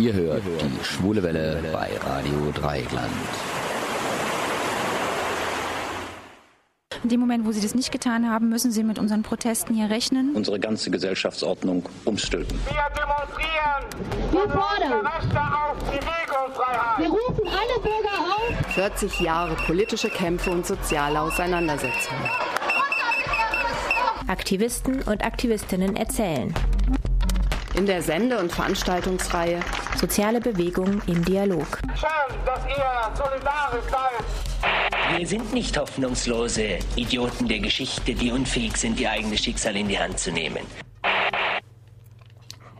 Ihr hört die Schwule Welle bei Radio Dreieckland. In dem Moment, wo Sie das nicht getan haben, müssen Sie mit unseren Protesten hier rechnen. Unsere ganze Gesellschaftsordnung umstülpen. Wir demonstrieren. Wir fordern. Rechte auf Bewegungsfreiheit. Wir rufen alle Bürger auf. 40 Jahre politische Kämpfe und soziale Auseinandersetzungen. Aktivisten und Aktivistinnen erzählen. In der Sende- und Veranstaltungsreihe Soziale Bewegung im Dialog. Schön, dass ihr solidarisch seid. Wir sind nicht hoffnungslose Idioten der Geschichte, die unfähig sind, ihr eigenes Schicksal in die Hand zu nehmen.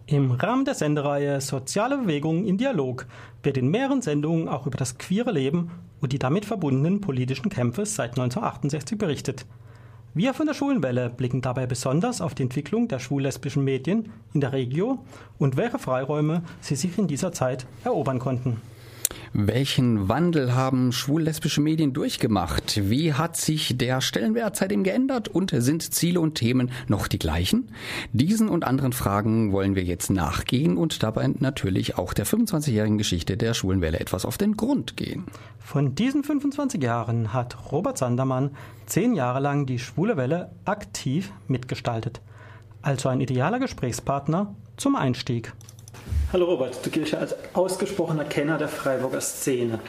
Im Rahmen der Sendereihe Soziale Bewegung im Dialog wird in mehreren Sendungen auch über das queere Leben und die damit verbundenen politischen Kämpfe seit 1968 berichtet. Wir von der Schulenwelle blicken dabei besonders auf die Entwicklung der schwul-lesbischen Medien in der Regio und welche Freiräume sie sich in dieser Zeit erobern konnten. Welchen Wandel haben schwul-lesbische Medien durchgemacht? Wie hat sich der Stellenwert seitdem geändert und sind Ziele und Themen noch die gleichen? Diesen und anderen Fragen wollen wir jetzt nachgehen und dabei natürlich auch der 25-jährigen Geschichte der Schwulenwelle etwas auf den Grund gehen. Von diesen 25 Jahren hat Robert Sandermann zehn Jahre lang die Schwule Welle aktiv mitgestaltet. Also ein idealer Gesprächspartner zum Einstieg. Hallo Robert, du giltst ja als ausgesprochener Kenner der Freiburger Szene.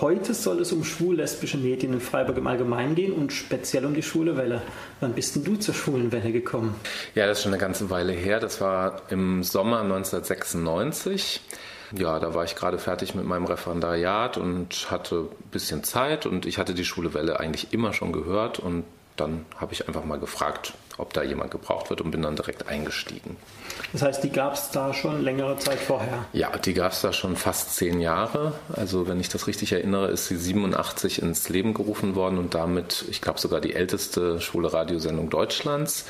Heute soll es um schwul-lesbische Medien in Freiburg im Allgemeinen gehen und speziell um die Schwule Welle. Wann bist denn du zur Schwulen Welle gekommen? Ja, das ist schon eine ganze Weile her. Das war im Sommer 1996. Ja, da war ich gerade fertig mit meinem Referendariat und hatte ein bisschen Zeit und ich hatte die Schwule Welle eigentlich immer schon gehört und dann habe ich einfach mal gefragt, ob da jemand gebraucht wird und bin dann direkt eingestiegen. Das heißt, die gab es da schon längere Zeit vorher? Ja, die gab es da schon fast zehn Jahre. Also wenn ich das richtig erinnere, ist sie 87 ins Leben gerufen worden und damit, ich glaube, sogar die älteste schwule Radiosendung Deutschlands.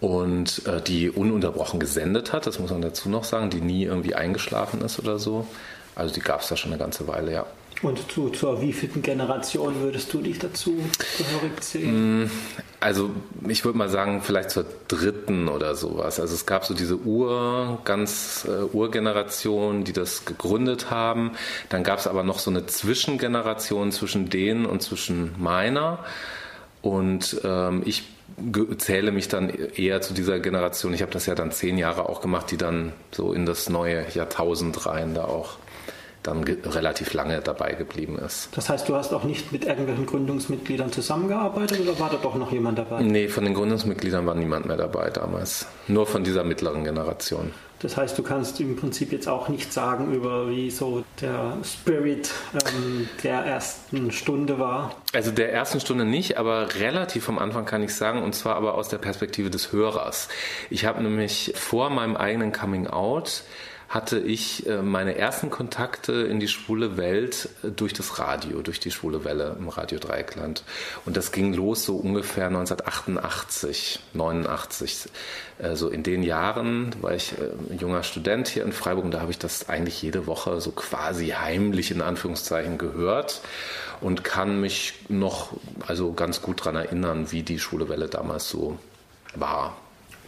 Und äh, die ununterbrochen gesendet hat, das muss man dazu noch sagen, die nie irgendwie eingeschlafen ist oder so. Also die gab es da schon eine ganze Weile, ja. Und zu, zur wievielten Generation würdest du dich dazu gehörig zählen? Also ich würde mal sagen, vielleicht zur dritten oder sowas. Also es gab so diese Ur, ganz äh, Urgeneration, die das gegründet haben. Dann gab es aber noch so eine Zwischengeneration zwischen denen und zwischen meiner. Und ähm, ich zähle mich dann eher zu dieser Generation. Ich habe das ja dann zehn Jahre auch gemacht, die dann so in das neue Jahrtausend rein da auch dann relativ lange dabei geblieben ist. Das heißt, du hast auch nicht mit irgendwelchen Gründungsmitgliedern zusammengearbeitet oder war da doch noch jemand dabei? Nee, von den Gründungsmitgliedern war niemand mehr dabei damals. Nur von dieser mittleren Generation. Das heißt, du kannst im Prinzip jetzt auch nicht sagen, über wie so der Spirit ähm, der ersten Stunde war. Also der ersten Stunde nicht, aber relativ vom Anfang kann ich sagen, und zwar aber aus der Perspektive des Hörers. Ich habe nämlich vor meinem eigenen Coming Out hatte ich äh, meine ersten Kontakte in die schwule Welt äh, durch das Radio, durch die schwule Welle im Radio Dreieckland. Und das ging los so ungefähr 1988, 89. Äh, So in den Jahren war ich äh, junger Student hier in Freiburg und da habe ich das eigentlich jede Woche so quasi heimlich in Anführungszeichen gehört und kann mich noch also ganz gut daran erinnern, wie die schwule Welle damals so war.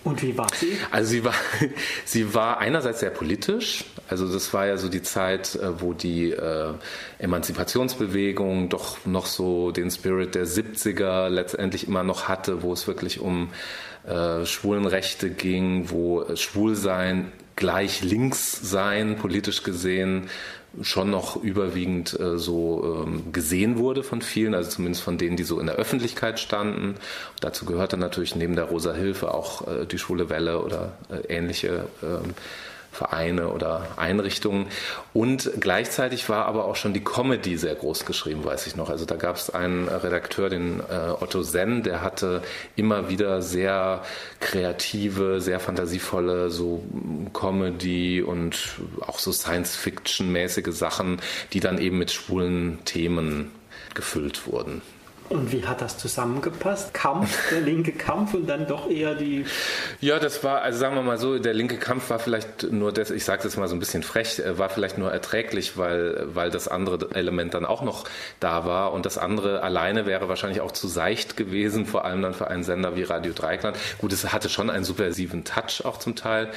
Und wie war sie? Also sie war, sie war einerseits sehr politisch. Also das war ja so die Zeit, äh, wo die äh, Emanzipationsbewegung doch noch so den Spirit der 70er letztendlich immer noch hatte, wo es wirklich um äh, Schwulenrechte ging, wo Schwulsein gleich links sein, politisch gesehen, schon noch überwiegend äh, so ähm, gesehen wurde von vielen, also zumindest von denen, die so in der Öffentlichkeit standen. Und dazu gehörte natürlich neben der Rosa Hilfe auch äh, die Schwule Welle oder äh, ähnliche ähm, Vereine oder Einrichtungen. Und gleichzeitig war aber auch schon die Comedy sehr groß geschrieben, weiß ich noch. Also da gab es einen Redakteur, den äh, Otto Senn, der hatte immer wieder sehr kreative, sehr fantasievolle so Comedy und auch so Science-Fiction-mäßige Sachen, die dann eben mit schwulen Themen gefüllt wurden. Und wie hat das zusammengepasst? Kampf, der linke Kampf und dann doch eher die. Ja, das war, also sagen wir mal so, der linke Kampf war vielleicht nur das, ich sage das mal so ein bisschen frech, äh, war vielleicht nur erträglich, weil, weil das andere Element dann auch noch da war und das andere alleine wäre wahrscheinlich auch zu seicht gewesen, vor allem dann für einen Sender wie Radio Dreikland. Gut, es hatte schon einen subversiven Touch auch zum Teil.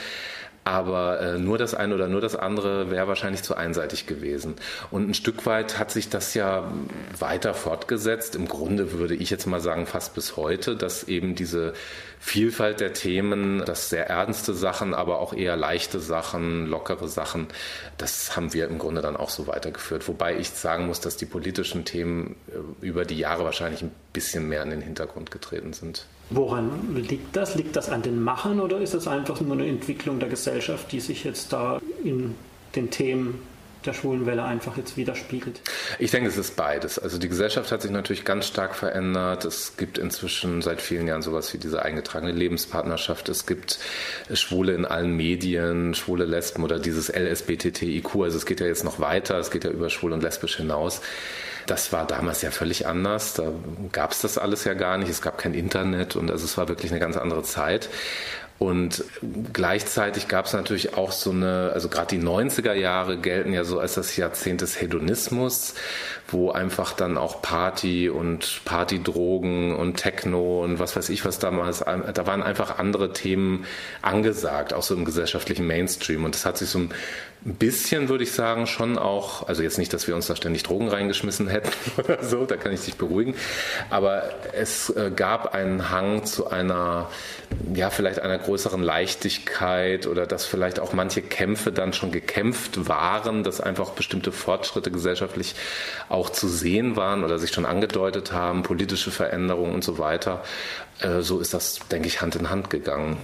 Aber äh, nur das eine oder nur das andere wäre wahrscheinlich zu einseitig gewesen. Und ein Stück weit hat sich das ja weiter fortgesetzt. Im Grunde würde ich jetzt mal sagen, fast bis heute, dass eben diese Vielfalt der Themen, dass sehr ernste Sachen, aber auch eher leichte Sachen, lockere Sachen, das haben wir im Grunde dann auch so weitergeführt. Wobei ich sagen muss, dass die politischen Themen äh, über die Jahre wahrscheinlich ein bisschen mehr in den Hintergrund getreten sind. Woran liegt das? Liegt das an den Machern oder ist das einfach nur eine Entwicklung der Gesellschaft, die sich jetzt da in den Themen der Schwulenwelle einfach jetzt widerspiegelt? Ich denke, es ist beides. Also die Gesellschaft hat sich natürlich ganz stark verändert. Es gibt inzwischen seit vielen Jahren sowas wie diese eingetragene Lebenspartnerschaft. Es gibt Schwule in allen Medien, schwule Lesben oder dieses LSBTTIQ. Also es geht ja jetzt noch weiter, es geht ja über schwul und lesbisch hinaus. Das war damals ja völlig anders. Da gab es das alles ja gar nicht. Es gab kein Internet und also es war wirklich eine ganz andere Zeit. Und gleichzeitig gab es natürlich auch so eine, also gerade die 90er Jahre gelten ja so als das Jahrzehnt des Hedonismus, wo einfach dann auch Party und Partydrogen und Techno und was weiß ich was damals, da waren einfach andere Themen angesagt, auch so im gesellschaftlichen Mainstream. Und das hat sich so ein ein bisschen würde ich sagen, schon auch, also jetzt nicht, dass wir uns da ständig Drogen reingeschmissen hätten oder so, da kann ich dich beruhigen, aber es äh, gab einen Hang zu einer, ja, vielleicht einer größeren Leichtigkeit oder dass vielleicht auch manche Kämpfe dann schon gekämpft waren, dass einfach bestimmte Fortschritte gesellschaftlich auch zu sehen waren oder sich schon angedeutet haben, politische Veränderungen und so weiter. Äh, so ist das, denke ich, Hand in Hand gegangen.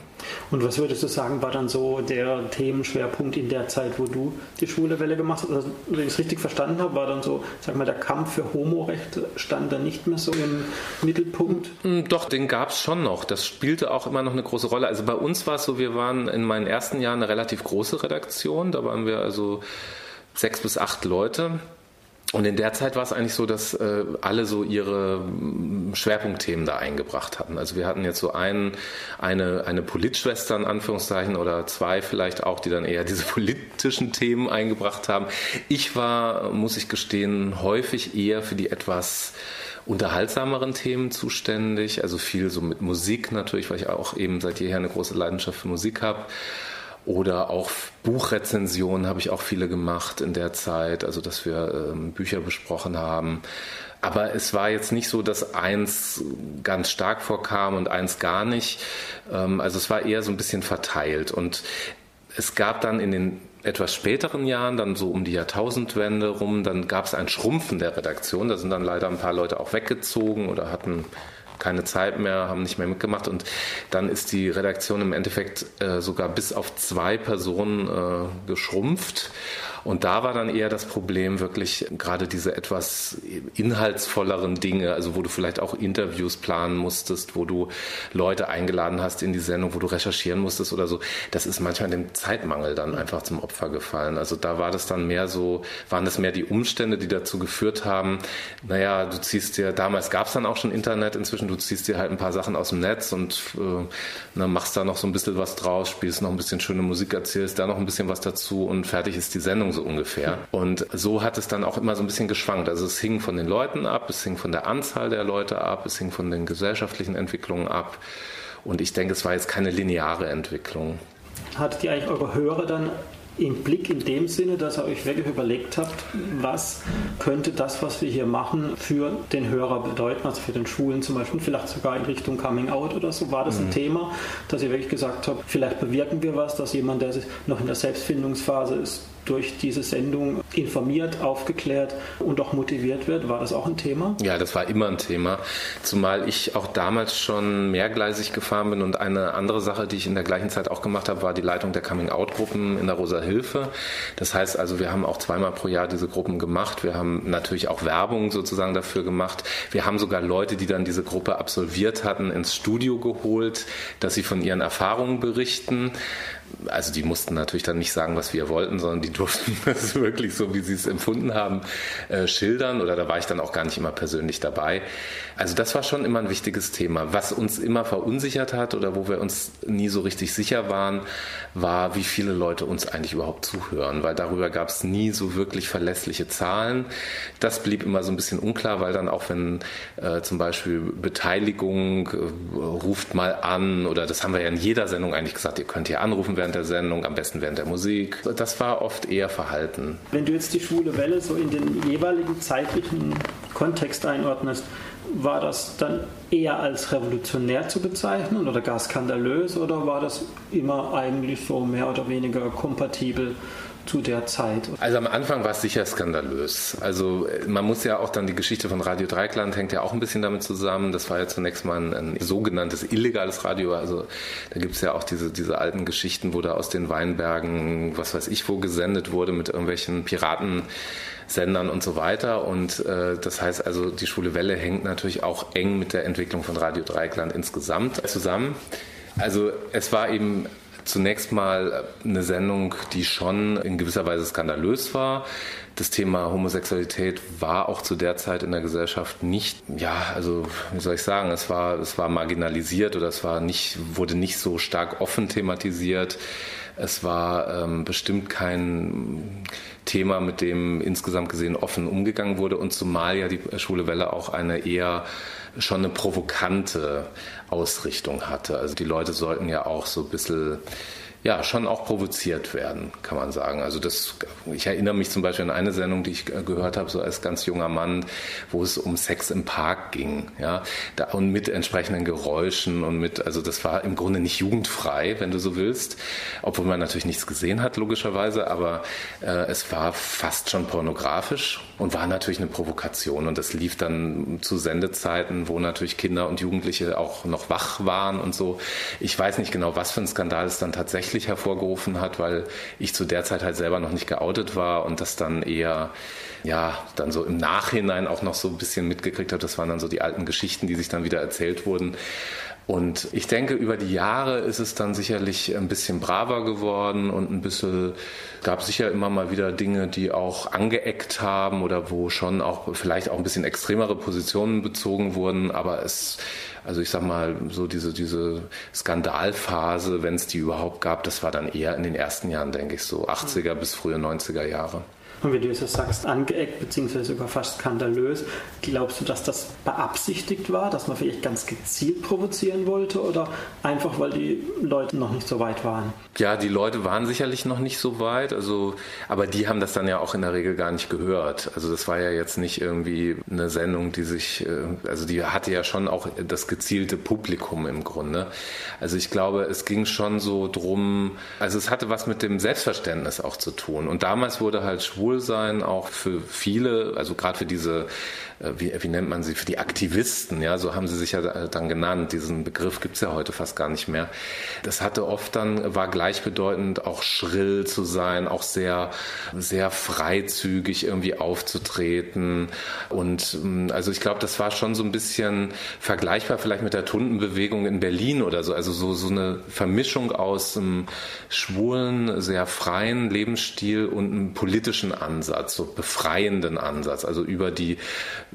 Und was würdest du sagen, war dann so der Themenschwerpunkt in der Zeit, wo du die schwule Welle gemacht hast? Also, wenn ich es richtig verstanden habe, war dann so, sag mal, der Kampf für Homorechte stand da nicht mehr so im Mittelpunkt? Mm, doch, den gab es schon noch. Das spielte auch immer noch eine große Rolle. Also bei uns war es so, wir waren in meinen ersten Jahren eine relativ große Redaktion. Da waren wir also sechs bis acht Leute. Und in der Zeit war es eigentlich so, dass äh, alle so ihre mm, Schwerpunktthemen da eingebracht hatten. Also wir hatten jetzt so einen, eine, eine Politschwester in Anführungszeichen oder zwei vielleicht auch, die dann eher diese politischen Themen eingebracht haben. Ich war, muss ich gestehen, häufig eher für die etwas unterhaltsameren Themen zuständig. Also viel so mit Musik natürlich, weil ich auch eben seit jeher eine große Leidenschaft für Musik habe. Oder auch Buchrezensionen habe ich auch viele gemacht in der Zeit, also dass wir ähm, Bücher besprochen haben. Aber es war jetzt nicht so, dass eins ganz stark vorkam und eins gar nicht. Ähm, also es war eher so ein bisschen verteilt. Und es gab dann in den etwas späteren Jahren, dann so um die Jahrtausendwende rum, dann gab es ein Schrumpfen der Redaktion. Da sind dann leider ein paar Leute auch weggezogen oder hatten keine Zeit mehr, haben nicht mehr mitgemacht. Und dann ist die Redaktion im Endeffekt äh, sogar bis auf zwei Personen äh, geschrumpft und da war dann eher das Problem wirklich gerade diese etwas inhaltsvolleren Dinge, also wo du vielleicht auch Interviews planen musstest, wo du Leute eingeladen hast in die Sendung, wo du recherchieren musstest oder so. Das ist manchmal dem Zeitmangel dann einfach zum Opfer gefallen. Also da war das dann mehr so, waren das mehr die Umstände, die dazu geführt haben, naja, du ziehst dir, damals gab es dann auch schon Internet, inzwischen du ziehst dir halt ein paar Sachen aus dem Netz und äh, na, machst da noch so ein bisschen was draus, spielst noch ein bisschen schöne Musik, erzählst da noch ein bisschen was dazu und fertig ist die Sendung so ungefähr. Und so hat es dann auch immer so ein bisschen geschwankt. Also es hing von den Leuten ab, es hing von der Anzahl der Leute ab, es hing von den gesellschaftlichen Entwicklungen ab. Und ich denke, es war jetzt keine lineare Entwicklung. Hattet ihr eigentlich eure Hörer dann im Blick in dem Sinne, dass ihr euch wirklich überlegt habt, was könnte das, was wir hier machen, für den Hörer bedeuten, also für den Schulen zum Beispiel, vielleicht sogar in Richtung Coming Out oder so. War das ein mhm. Thema, dass ihr wirklich gesagt habt, vielleicht bewirken wir was, dass jemand, der noch in der Selbstfindungsphase ist, durch diese Sendung informiert, aufgeklärt und auch motiviert wird. War das auch ein Thema? Ja, das war immer ein Thema. Zumal ich auch damals schon mehrgleisig gefahren bin und eine andere Sache, die ich in der gleichen Zeit auch gemacht habe, war die Leitung der Coming-out-Gruppen in der Rosa Hilfe. Das heißt also, wir haben auch zweimal pro Jahr diese Gruppen gemacht. Wir haben natürlich auch Werbung sozusagen dafür gemacht. Wir haben sogar Leute, die dann diese Gruppe absolviert hatten, ins Studio geholt, dass sie von ihren Erfahrungen berichten also die mussten natürlich dann nicht sagen, was wir wollten, sondern die durften das wirklich so, wie sie es empfunden haben, äh, schildern. Oder da war ich dann auch gar nicht immer persönlich dabei. Also das war schon immer ein wichtiges Thema. Was uns immer verunsichert hat oder wo wir uns nie so richtig sicher waren, war, wie viele Leute uns eigentlich überhaupt zuhören, weil darüber gab es nie so wirklich verlässliche Zahlen. Das blieb immer so ein bisschen unklar, weil dann auch wenn äh, zum Beispiel Beteiligung äh, ruft mal an oder das haben wir ja in jeder Sendung eigentlich gesagt, ihr könnt hier anrufen, während der Sendung, am besten während der Musik. Das war oft eher verhalten. Wenn du jetzt die schwule Welle so in den jeweiligen zeitlichen Kontext einordnest, war das dann eher als revolutionär zu bezeichnen oder gar skandalös oder war das immer eigentlich so mehr oder weniger kompatibel zu der Zeit? Also am Anfang war es sicher skandalös. Also man muss ja auch dann die Geschichte von Radio Dreikland hängt ja auch ein bisschen damit zusammen. Das war ja zunächst mal ein, ein sogenanntes illegales Radio. Also da gibt es ja auch diese, diese alten Geschichten, wo da aus den Weinbergen, was weiß ich, wo gesendet wurde mit irgendwelchen Piraten. Sendern und so weiter. Und äh, das heißt also, die Schwule Welle hängt natürlich auch eng mit der Entwicklung von Radio Dreikland insgesamt zusammen. Also es war eben zunächst mal eine Sendung, die schon in gewisser Weise skandalös war. Das Thema Homosexualität war auch zu der Zeit in der Gesellschaft nicht, ja, also wie soll ich sagen, es war, es war marginalisiert oder es war nicht, wurde nicht so stark offen thematisiert. Es war ähm, bestimmt kein Thema, mit dem insgesamt gesehen offen umgegangen wurde und zumal ja die Schwule Welle auch eine eher schon eine provokante Ausrichtung hatte. Also die Leute sollten ja auch so ein bisschen ja, schon auch provoziert werden, kann man sagen. Also das, ich erinnere mich zum Beispiel an eine Sendung, die ich gehört habe, so als ganz junger Mann, wo es um Sex im Park ging, ja, da, und mit entsprechenden Geräuschen und mit, also das war im Grunde nicht jugendfrei, wenn du so willst, obwohl man natürlich nichts gesehen hat, logischerweise, aber äh, es war fast schon pornografisch und war natürlich eine Provokation und das lief dann zu Sendezeiten, wo natürlich Kinder und Jugendliche auch noch wach waren und so. Ich weiß nicht genau, was für ein Skandal es dann tatsächlich tatsächlich hervorgerufen hat, weil ich zu der Zeit halt selber noch nicht geoutet war und das dann eher, ja, dann so im Nachhinein auch noch so ein bisschen mitgekriegt habe. Das waren dann so die alten Geschichten, die sich dann wieder erzählt wurden. Und ich denke, über die Jahre ist es dann sicherlich ein bisschen braver geworden und ein bisschen, gab sicher immer mal wieder Dinge, die auch angeeckt haben oder wo schon auch vielleicht auch ein bisschen extremere Positionen bezogen wurden. Aber es also ich sag mal, so diese, diese Skandalphase, wenn es die überhaupt gab, das war dann eher in den ersten Jahren, denke ich, so 80er bis frühe 90er Jahre. Und wie du es sagst, angeeckt bzw. sogar fast skandalös, glaubst du, dass das beabsichtigt war, dass man vielleicht ganz gezielt provozieren wollte oder einfach, weil die Leute noch nicht so weit waren? Ja, die Leute waren sicherlich noch nicht so weit, also, aber die haben das dann ja auch in der Regel gar nicht gehört. Also das war ja jetzt nicht irgendwie eine Sendung, die sich, äh, also die hatte ja schon auch das gezielte Publikum im Grunde. Also ich glaube, es ging schon so drum, also es hatte was mit dem Selbstverständnis auch zu tun. Und damals wurde halt schwul Wohlsein auch für viele, also gerade für diese wie, wie nennt man sie, für die Aktivisten, ja, so haben sie sich ja dann genannt. Diesen Begriff gibt es ja heute fast gar nicht mehr. Das hatte oft dann, war gleichbedeutend auch schrill zu sein, auch sehr, sehr freizügig irgendwie aufzutreten. Und mm, also ich glaube, das war schon so ein bisschen vergleichbar vielleicht mit der Tundenbewegung in Berlin oder so. Also so, so eine Vermischung aus einem schwulen, sehr freien Lebensstil und einem politischen Ansatz, so befreienden Ansatz. Also über die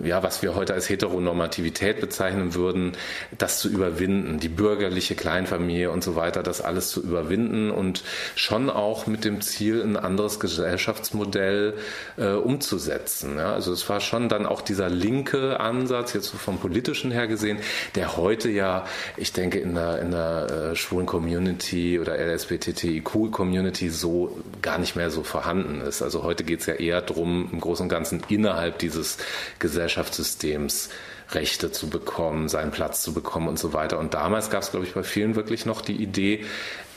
ja, was wir heute als Heteronormativität bezeichnen würden, das zu überwinden, die bürgerliche Kleinfamilie und so weiter, das alles zu überwinden und schon auch mit dem Ziel, ein anderes Gesellschaftsmodell äh, umzusetzen. Ja, also es war schon dann auch dieser linke Ansatz, jetzt so vom politischen her gesehen, der heute ja, ich denke, in der, in der äh, schwulen Community oder LSBTTIQ-Community so gar nicht mehr so vorhanden ist. Also heute geht es ja eher darum, im Großen und Ganzen innerhalb dieses Gesellschaftsmodells Gesellschaftssystems Rechte zu bekommen, seinen Platz zu bekommen und so weiter. Und damals gab es, glaube ich, bei vielen wirklich noch die Idee,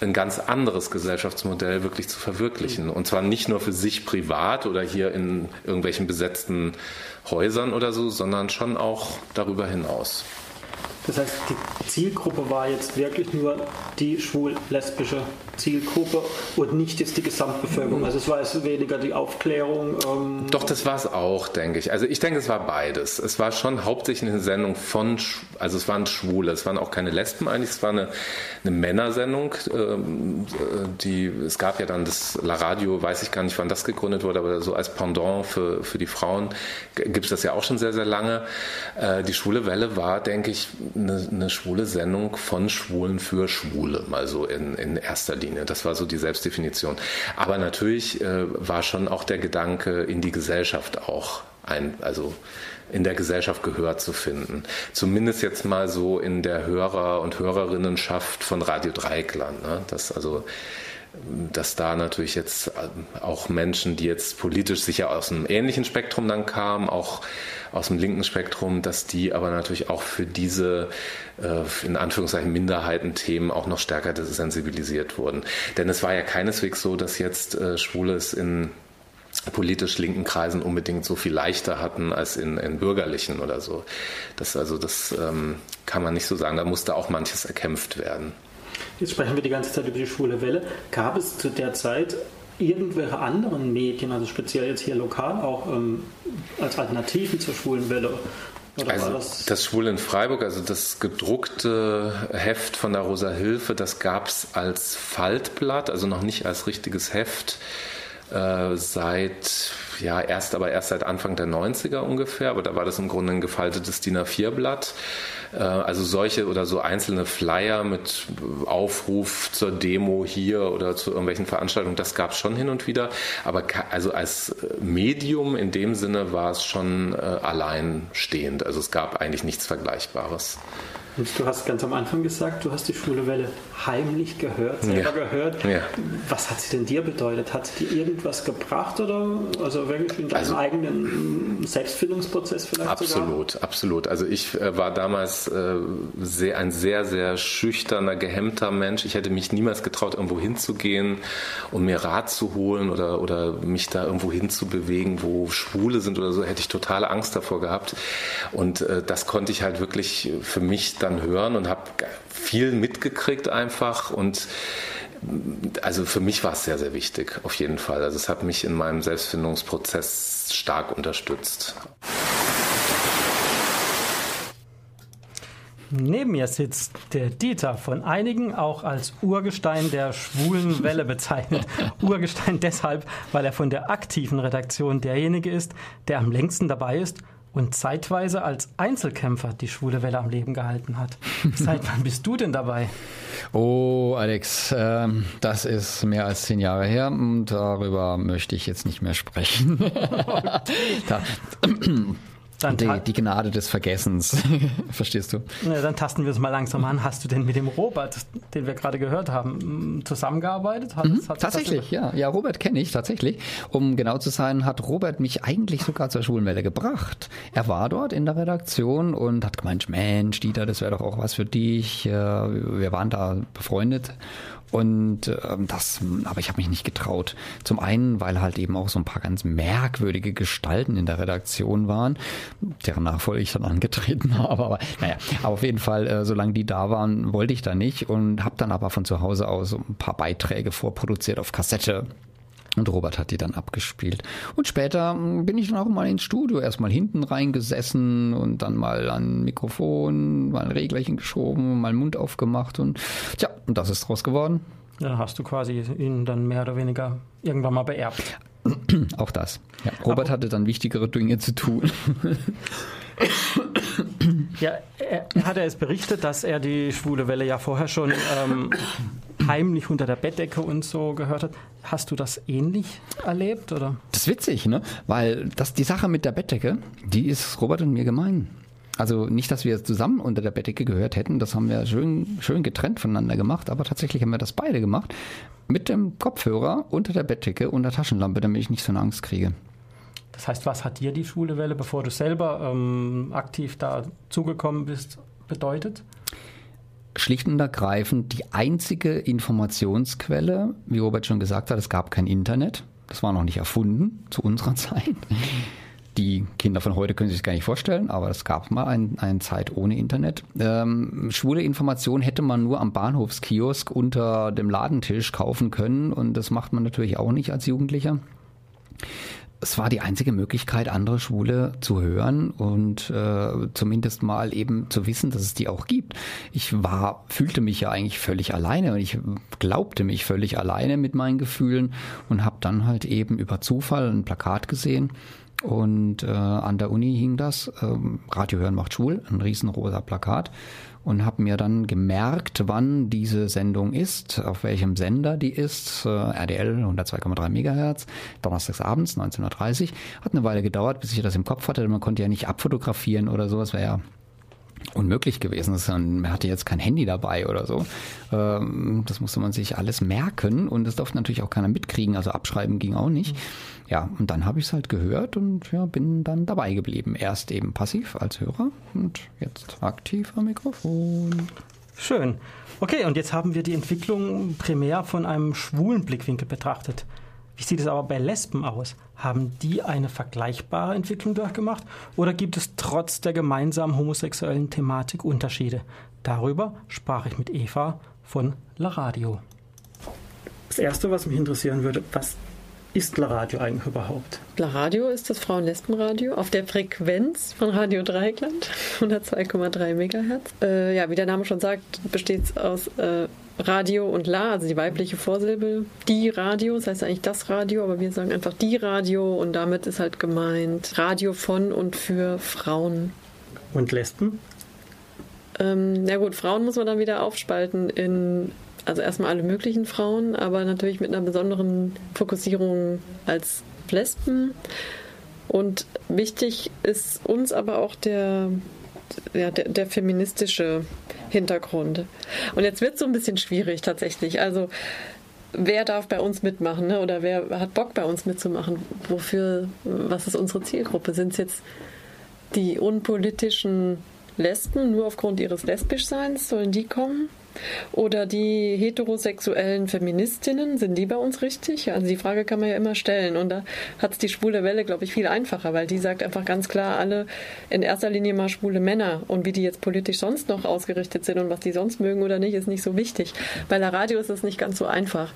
ein ganz anderes Gesellschaftsmodell wirklich zu verwirklichen. Und zwar nicht nur für sich privat oder hier in irgendwelchen besetzten Häusern oder so, sondern schon auch darüber hinaus. Das heißt, die Zielgruppe war jetzt wirklich nur die schwul-lesbische Zielgruppe und nicht jetzt die Gesamtbevölkerung. Also es war jetzt weniger die Aufklärung. Ähm Doch, das war es auch, denke ich. Also ich denke, es war beides. Es war schon hauptsächlich eine Sendung von, also es waren Schwule, es waren auch keine Lesben eigentlich, es war eine, eine Männersendung. Ähm, die, es gab ja dann das La Radio, weiß ich gar nicht, wann das gegründet wurde, aber so als Pendant für, für die Frauen gibt es das ja auch schon sehr, sehr lange. Äh, die Schwule Welle war, denke ich, eine, eine schwule Sendung von Schwulen für Schwule, mal so in, in erster Linie. Das war so die Selbstdefinition. Aber natürlich äh, war schon auch der Gedanke, in die Gesellschaft auch ein, also in der Gesellschaft Gehör zu finden. Zumindest jetzt mal so in der Hörer- und Hörerinnenschaft von Radio Dreikland. Ne? Das also dass da natürlich jetzt äh, auch Menschen, die jetzt politisch sicher aus einem ähnlichen Spektrum dann kamen, auch aus dem linken Spektrum, dass die aber natürlich auch für diese äh, in Anführungszeichen Minderheitenthemen auch noch stärker sensibilisiert wurden. Denn es war ja keineswegs so, dass jetzt äh, Schwule es in politisch linken Kreisen unbedingt so viel leichter hatten als in, in bürgerlichen oder so. Das also das ähm, kann man nicht so sagen. Da musste auch manches erkämpft werden. Jetzt sprechen wir die ganze Zeit über die schwule Welle. Gab es zu der Zeit irgendwelche anderen Medien, also speziell jetzt hier lokal auch ähm, als Alternativen zur schwulen Welle? Oder also das, das Schwul in Freiburg, also das gedruckte Heft von der Rosa Hilfe, das gab es als Faltblatt, also noch nicht als richtiges Heft äh, seit, ja, erst aber erst seit Anfang der 90er ungefähr, aber da war das im Grunde ein gefaltetes DIN A4-Blatt. Äh, also solche oder so einzelne Flyer mit Aufruf zur Demo hier oder zu irgendwelchen Veranstaltungen, das gab es schon hin und wieder. Aber also als Medium in dem Sinne war es schon äh, alleinstehend. Also es gab eigentlich nichts Vergleichbares. Und du hast ganz am Anfang gesagt, du hast die schwule Welle heimlich gehört, selber ja. gehört. Ja. Was hat sie denn dir bedeutet? Hat sie dir irgendwas gebracht oder also wirklich in deinem also, eigenen Selbstfindungsprozess vielleicht? Absolut, sogar? absolut. Also ich äh, war damals äh, sehr, ein sehr, sehr schüchterner, gehemmter Mensch. Ich hätte mich niemals getraut, irgendwo hinzugehen um mir Rat zu holen oder, oder mich da irgendwo hinzubewegen, wo Schwule sind oder so, hätte ich totale Angst davor gehabt. Und äh, das konnte ich halt wirklich für mich dann hören und habe viel mitgekriegt einfach und also für mich war es sehr, sehr wichtig, auf jeden Fall. Also es hat mich in meinem Selbstfindungsprozess stark unterstützt. Neben mir sitzt der Dieter, von einigen auch als Urgestein der schwulen Welle bezeichnet. Urgestein deshalb, weil er von der aktiven Redaktion derjenige ist, der am längsten dabei ist und zeitweise als Einzelkämpfer die schwule Welle am Leben gehalten hat. Seit wann bist du denn dabei? Oh, Alex, äh, das ist mehr als zehn Jahre her und darüber möchte ich jetzt nicht mehr sprechen. da, dann die, die, Gnade des Vergessens. Verstehst du? Na, dann tasten wir es mal langsam an. Hast du denn mit dem Robert, den wir gerade gehört haben, zusammengearbeitet? Hat, mhm, hat tatsächlich, ja. Ja, Robert kenne ich tatsächlich. Um genau zu sein, hat Robert mich eigentlich sogar zur Schulenwelle gebracht. Er war dort in der Redaktion und hat gemeint, Mensch, Dieter, das wäre doch auch was für dich. Wir waren da befreundet und ähm, das, aber ich habe mich nicht getraut. Zum einen, weil halt eben auch so ein paar ganz merkwürdige Gestalten in der Redaktion waren, deren Nachfolge ich dann angetreten habe. Aber naja, aber auf jeden Fall, äh, solange die da waren, wollte ich da nicht und habe dann aber von zu Hause aus ein paar Beiträge vorproduziert auf Kassette und Robert hat die dann abgespielt. Und später hm, bin ich dann auch mal ins Studio, erstmal hinten reingesessen und dann mal ein Mikrofon, mal ein Reglerchen geschoben, mal Mund aufgemacht und tja, und das ist draus geworden. Ja, hast du quasi ihn dann mehr oder weniger irgendwann mal beerbt. Auch das. Ja, Robert Aber hatte dann wichtigere Dinge zu tun. Ja, er, er hat es berichtet, dass er die schwule Welle ja vorher schon ähm, heimlich unter der Bettdecke und so gehört hat. Hast du das ähnlich erlebt? Oder? Das ist witzig, ne? Weil das, die Sache mit der Bettdecke, die ist Robert und mir gemein. Also nicht, dass wir zusammen unter der Bettdecke gehört hätten, das haben wir schön, schön getrennt voneinander gemacht, aber tatsächlich haben wir das beide gemacht. Mit dem Kopfhörer unter der Bettdecke und der Taschenlampe, damit ich nicht so eine Angst kriege. Das heißt, was hat dir die schwule Welle, bevor du selber ähm, aktiv da zugekommen bist, bedeutet? schlicht und ergreifend die einzige Informationsquelle, wie Robert schon gesagt hat, es gab kein Internet. Das war noch nicht erfunden zu unserer Zeit. Die Kinder von heute können sich das gar nicht vorstellen, aber es gab mal ein, eine Zeit ohne Internet. Ähm, schwule Informationen hätte man nur am Bahnhofskiosk unter dem Ladentisch kaufen können und das macht man natürlich auch nicht als Jugendlicher es war die einzige Möglichkeit, andere Schwule zu hören und äh, zumindest mal eben zu wissen, dass es die auch gibt. Ich war, fühlte mich ja eigentlich völlig alleine und ich glaubte mich völlig alleine mit meinen Gefühlen und habe dann halt eben über Zufall ein Plakat gesehen und äh, an der Uni hing das, ähm, Radio hören macht schwul, ein riesenrosa Plakat und habe mir dann gemerkt, wann diese Sendung ist, auf welchem Sender die ist. Äh, RDL 102,3 Megahertz, donnerstags abends 19.30 Hat eine Weile gedauert, bis ich das im Kopf hatte. Man konnte ja nicht abfotografieren oder sowas, wäre ja unmöglich gewesen. Man hatte jetzt kein Handy dabei oder so. Ähm, das musste man sich alles merken und das durfte natürlich auch keiner mitkriegen. Also abschreiben ging auch nicht. Ja, und dann habe ich es halt gehört und ja, bin dann dabei geblieben. Erst eben passiv als Hörer und jetzt aktiv am Mikrofon. Schön. Okay, und jetzt haben wir die Entwicklung primär von einem schwulen Blickwinkel betrachtet. Wie sieht es aber bei Lesben aus? Haben die eine vergleichbare Entwicklung durchgemacht oder gibt es trotz der gemeinsamen homosexuellen Thematik Unterschiede? Darüber sprach ich mit Eva von La Radio. Das Erste, was mich interessieren würde, was ist La Radio eigentlich überhaupt? La Radio ist das Frauen-Lesben-Radio auf der Frequenz von Radio Dreieckland, 102,3 Megahertz. Äh, ja, wie der Name schon sagt, besteht es aus äh, Radio und La, also die weibliche Vorsilbe, die Radio, das heißt eigentlich das Radio, aber wir sagen einfach die Radio und damit ist halt gemeint Radio von und für Frauen. Und Lesben? Ähm, ja gut, Frauen muss man dann wieder aufspalten in also erstmal alle möglichen Frauen, aber natürlich mit einer besonderen Fokussierung als Lesben. Und wichtig ist uns aber auch der, ja, der, der feministische Hintergrund. Und jetzt wird es so ein bisschen schwierig tatsächlich. Also wer darf bei uns mitmachen ne? oder wer hat Bock bei uns mitzumachen? Wofür, was ist unsere Zielgruppe? Sind es jetzt die unpolitischen Lesben nur aufgrund ihres Lesbischseins? Sollen die kommen? Oder die heterosexuellen Feministinnen, sind die bei uns richtig? Also die Frage kann man ja immer stellen. Und da hat es die schwule Welle, glaube ich, viel einfacher, weil die sagt einfach ganz klar, alle in erster Linie mal schwule Männer. Und wie die jetzt politisch sonst noch ausgerichtet sind und was die sonst mögen oder nicht, ist nicht so wichtig. Bei der Radio ist das nicht ganz so einfach.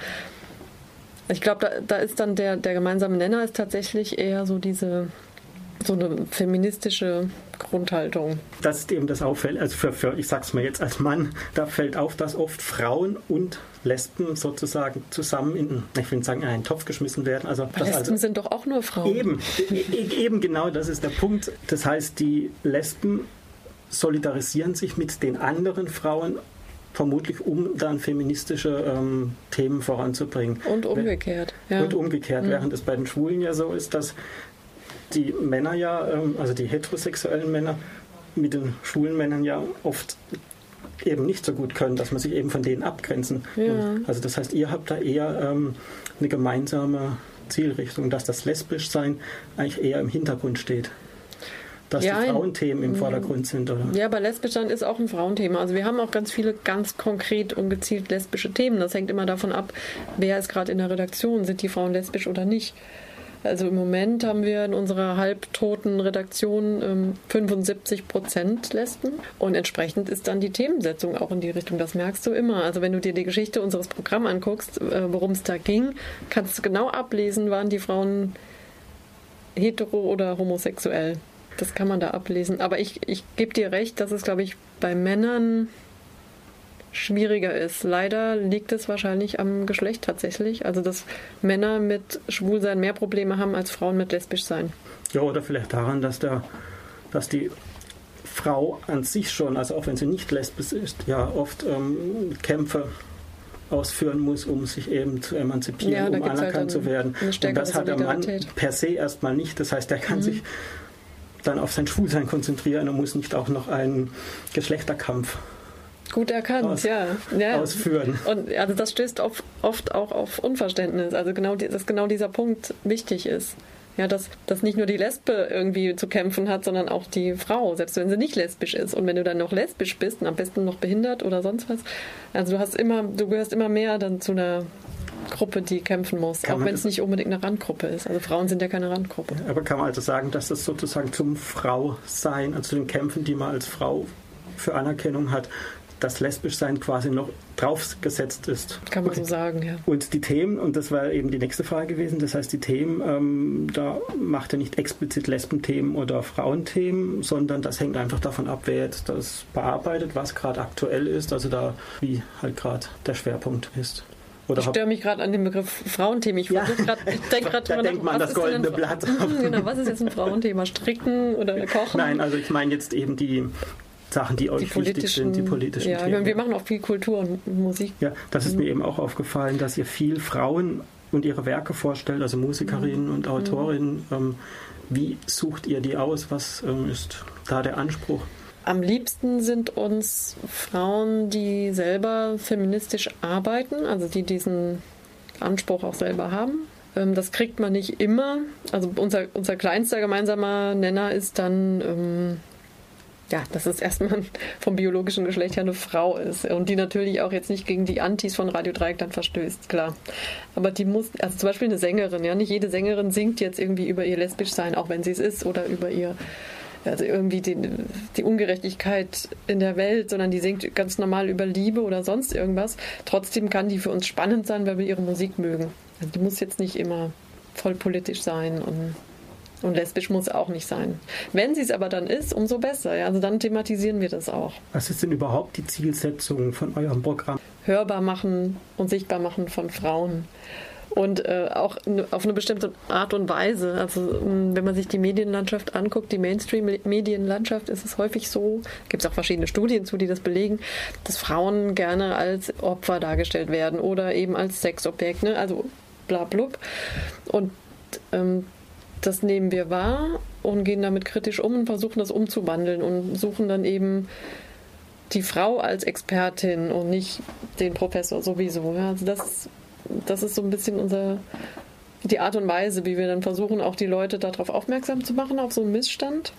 Ich glaube, da, da ist dann der, der gemeinsame Nenner ist tatsächlich eher so diese so eine feministische Grundhaltung. Das ist eben das Auffällt, also für, für, ich sag's mal jetzt als Mann, da fällt auf, dass oft Frauen und Lesben sozusagen zusammen in, ich will nicht sagen, in einen Topf geschmissen werden. Also, Lesben also, sind doch auch nur Frauen. Eben, e, e, eben genau, das ist der Punkt. Das heißt, die Lesben solidarisieren sich mit den anderen Frauen vermutlich um dann feministische ähm, Themen voranzubringen. Und umgekehrt. Ja. Und umgekehrt, mhm. während es bei den Schwulen ja so ist, dass die Männer ja, ähm, also die heterosexuellen Männer, mit den schwulen Männern ja oft eben nicht so gut können, dass man sich eben von denen abgrenzen. Ja. Also das heißt, ihr habt da eher ähm, eine gemeinsame Zielrichtung, dass das Lesbischsein eigentlich eher im Hintergrund steht. Dass ja, die Frauenthemen im Vordergrund sind, oder? Ja, aber Lesbischsein ist auch ein Frauenthema. Also wir haben auch ganz viele ganz konkret und gezielt lesbische Themen. Das hängt immer davon ab, wer ist gerade in der Redaktion, sind die Frauen lesbisch oder nicht. Also im Moment haben wir in unserer halbtoten Redaktion ähm, 75 Prozent Lesben und entsprechend ist dann die Themensetzung auch in die Richtung. Das merkst du immer. Also wenn du dir die Geschichte unseres Programms anguckst, äh, worum es da ging, kannst du genau ablesen, waren die Frauen hetero oder homosexuell. Das kann man da ablesen. Aber ich, ich gebe dir recht, dass es, glaube ich, bei Männern schwieriger ist. Leider liegt es wahrscheinlich am Geschlecht tatsächlich. Also dass Männer mit Schwulsein mehr Probleme haben als Frauen mit Lesbischsein. Ja, oder vielleicht daran, dass, der, dass die Frau an sich schon, also auch wenn sie nicht lesbisch ist, ja oft ähm, Kämpfe ausführen muss, um sich eben zu emanzipieren, ja, um halt anerkannt halt zu werden. Und das hat der Mann per se erstmal nicht. Das heißt, er kann mhm. sich dann auf sein Schwulsein konzentrieren und muss nicht auch noch einen Geschlechterkampf Gut erkannt, aus, ja. ja. Ausführen. Und also das stößt oft, oft auch auf Unverständnis. Also genau, dass genau dieser Punkt wichtig ist. Ja, dass, dass nicht nur die Lesbe irgendwie zu kämpfen hat, sondern auch die Frau, selbst wenn sie nicht lesbisch ist. Und wenn du dann noch lesbisch bist und am besten noch behindert oder sonst was, also du hast immer, du gehörst immer mehr dann zu einer Gruppe, die kämpfen muss, kann auch wenn es nicht unbedingt eine Randgruppe ist. Also Frauen sind ja keine Randgruppe. Aber kann man also sagen, dass das sozusagen zum Frausein, also zu den Kämpfen, die man als Frau für Anerkennung hat, das Lesbischsein quasi noch draufgesetzt ist. Kann man okay. so sagen, ja. Und die Themen, und das war eben die nächste Frage gewesen, das heißt, die Themen, ähm, da macht er nicht explizit Lesbenthemen oder Frauenthemen, sondern das hängt einfach davon ab, wer jetzt das bearbeitet, was gerade aktuell ist, also da, wie halt gerade der Schwerpunkt ist. Oder ich störe mich gerade an dem Begriff Frauenthema. Ich, ja. ich denke gerade da denkt man das goldene Blatt. genau, was ist jetzt ein Frauenthema? Stricken oder Kochen? Nein, also ich meine jetzt eben die Sachen, die, die euch wichtig sind, die politischen ja, Themen. Wir machen auch viel Kultur und Musik. Ja, das ist mhm. mir eben auch aufgefallen, dass ihr viel Frauen und ihre Werke vorstellt, also Musikerinnen mhm. und Autorinnen. Ähm, wie sucht ihr die aus? Was ähm, ist da der Anspruch? am liebsten sind uns Frauen, die selber feministisch arbeiten, also die diesen Anspruch auch selber haben. Ähm, das kriegt man nicht immer. Also unser, unser kleinster gemeinsamer Nenner ist dann, ähm, ja, dass es erstmal vom biologischen Geschlecht her eine Frau ist und die natürlich auch jetzt nicht gegen die Antis von Radio Dreieckland verstößt, klar. Aber die muss, also zum Beispiel eine Sängerin, ja, nicht jede Sängerin singt jetzt irgendwie über ihr lesbisch sein, auch wenn sie es ist, oder über ihr also irgendwie die, die Ungerechtigkeit in der Welt, sondern die singt ganz normal über Liebe oder sonst irgendwas. Trotzdem kann die für uns spannend sein, weil wir ihre Musik mögen. Also die muss jetzt nicht immer voll politisch sein und, und lesbisch muss auch nicht sein. Wenn sie es aber dann ist, umso besser. Ja? Also dann thematisieren wir das auch. Was ist denn überhaupt die Zielsetzung von eurem Programm? Hörbar machen und sichtbar machen von Frauen und äh, auch auf eine bestimmte Art und Weise. Also wenn man sich die Medienlandschaft anguckt, die Mainstream-Medienlandschaft, ist es häufig so, gibt es auch verschiedene Studien zu, die das belegen, dass Frauen gerne als Opfer dargestellt werden oder eben als Sexobjekt, ne? also bla blub. Und ähm, das nehmen wir wahr und gehen damit kritisch um und versuchen das umzuwandeln und suchen dann eben die Frau als Expertin und nicht den Professor sowieso. Also das das ist so ein bisschen unser, die Art und Weise, wie wir dann versuchen, auch die Leute darauf aufmerksam zu machen, auf so einen Missstand,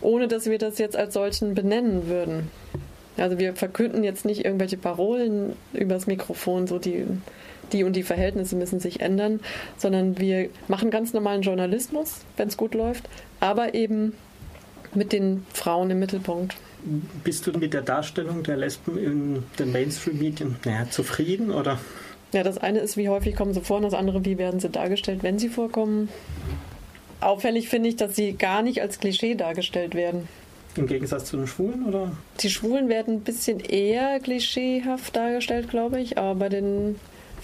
ohne dass wir das jetzt als solchen benennen würden. Also wir verkünden jetzt nicht irgendwelche Parolen übers Mikrofon, so die, die und die Verhältnisse müssen sich ändern, sondern wir machen ganz normalen Journalismus, wenn es gut läuft, aber eben mit den Frauen im Mittelpunkt. Bist du mit der Darstellung der Lesben in den Mainstream-Medien naja, zufrieden oder? Ja, das eine ist, wie häufig kommen sie vor, und das andere, wie werden sie dargestellt, wenn sie vorkommen. Auffällig finde ich, dass sie gar nicht als Klischee dargestellt werden. Im Gegensatz zu den Schwulen, oder? Die Schwulen werden ein bisschen eher klischeehaft dargestellt, glaube ich. Aber bei den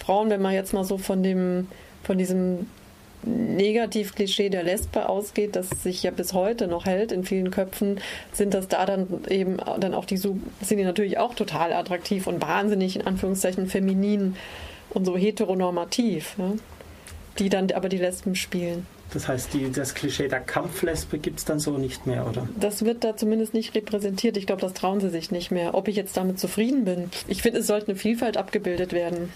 Frauen, wenn man jetzt mal so von dem, von diesem Negativ-Klischee der Lesbe ausgeht, das sich ja bis heute noch hält in vielen Köpfen, sind das da dann eben dann auch die, sind die natürlich auch total attraktiv und wahnsinnig in Anführungszeichen feminin und so heteronormativ, ja, die dann aber die Lesben spielen. Das heißt, die, das Klischee der Kampflesbe gibt es dann so nicht mehr, oder? Das wird da zumindest nicht repräsentiert. Ich glaube, das trauen sie sich nicht mehr. Ob ich jetzt damit zufrieden bin. Ich finde, es sollte eine Vielfalt abgebildet werden.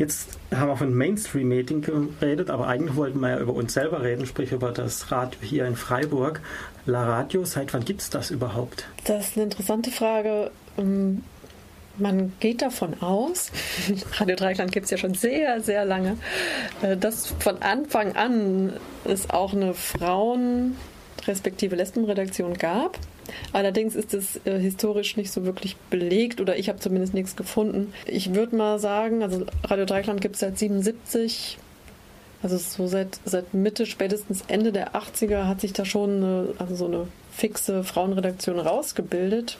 Jetzt haben wir von Mainstream-Medien geredet, aber eigentlich wollten wir ja über uns selber reden, sprich über das Radio hier in Freiburg. La Radio, seit wann gibt es das überhaupt? Das ist eine interessante Frage. Ähm, man geht davon aus, Radio Dreikland gibt es ja schon sehr, sehr lange, äh, dass von Anfang an es auch eine Frauen- respektive Lesbenredaktion gab. Allerdings ist es äh, historisch nicht so wirklich belegt oder ich habe zumindest nichts gefunden. Ich würde mal sagen, also Radio Dreikland gibt es seit 77. Also so seit, seit Mitte, spätestens Ende der 80er hat sich da schon eine, also so eine fixe Frauenredaktion rausgebildet.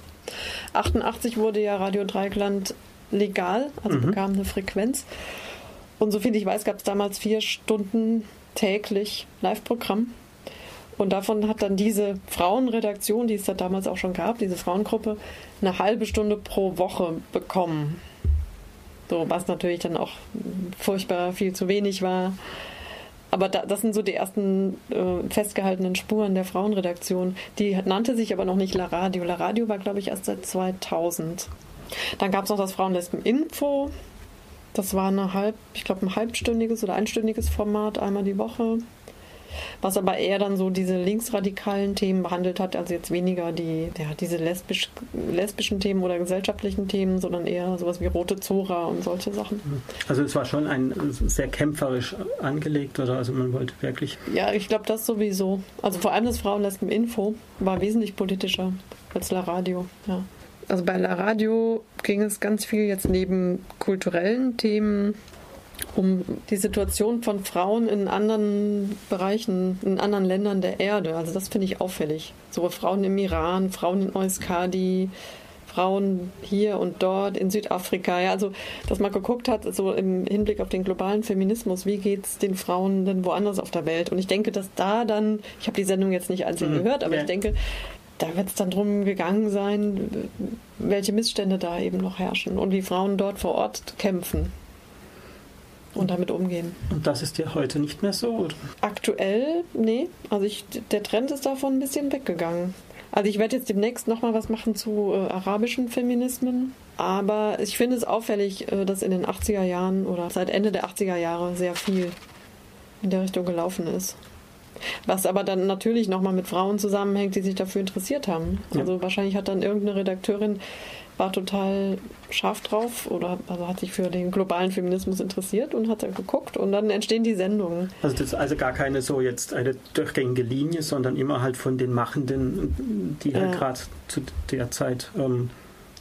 88 wurde ja Radio Dreikland legal, also mhm. bekam eine Frequenz. Und so viel ich weiß, gab es damals vier Stunden täglich Live-Programm. Und davon hat dann diese Frauenredaktion, die es da damals auch schon gab, diese Frauengruppe, eine halbe Stunde pro Woche bekommen. So, was natürlich dann auch furchtbar viel zu wenig war. Aber da, das sind so die ersten äh, festgehaltenen Spuren der Frauenredaktion. Die nannte sich aber noch nicht La Radio. La Radio war, glaube ich, erst seit 2000. Dann gab es noch das Frauenlesben Info. Das war eine halb, ich glaube, ein halbstündiges oder einstündiges Format, einmal die Woche. Was aber eher dann so diese linksradikalen Themen behandelt hat, also jetzt weniger die, ja, diese lesbisch, lesbischen Themen oder gesellschaftlichen Themen, sondern eher sowas wie Rote Zora und solche Sachen. Also es war schon ein sehr kämpferisch angelegt, oder? Also man wollte wirklich. Ja, ich glaube das sowieso. Also vor allem das Frauenlesben-Info war wesentlich politischer als La Radio, ja. Also bei La Radio ging es ganz viel jetzt neben kulturellen Themen um die Situation von Frauen in anderen Bereichen, in anderen Ländern der Erde. Also das finde ich auffällig. So Frauen im Iran, Frauen in Euskadi, Frauen hier und dort in Südafrika. Ja, also, dass man geguckt hat, so im Hinblick auf den globalen Feminismus, wie geht es den Frauen denn woanders auf der Welt? Und ich denke, dass da dann, ich habe die Sendung jetzt nicht einzeln mhm. gehört, aber ja. ich denke, da wird es dann drum gegangen sein, welche Missstände da eben noch herrschen und wie Frauen dort vor Ort kämpfen und damit umgehen. Und das ist ja heute nicht mehr so, oder? Aktuell, nee. Also ich, der Trend ist davon ein bisschen weggegangen. Also ich werde jetzt demnächst nochmal was machen zu äh, arabischen Feminismen. Aber ich finde es auffällig, äh, dass in den 80er Jahren oder seit Ende der 80er Jahre sehr viel in der Richtung gelaufen ist. Was aber dann natürlich nochmal mit Frauen zusammenhängt, die sich dafür interessiert haben. Also ja. wahrscheinlich hat dann irgendeine Redakteurin war total scharf drauf oder also hat sich für den globalen Feminismus interessiert und hat dann geguckt und dann entstehen die Sendungen. Also das ist also gar keine so jetzt eine durchgängige Linie, sondern immer halt von den Machenden, die halt gerade zu der Zeit ähm,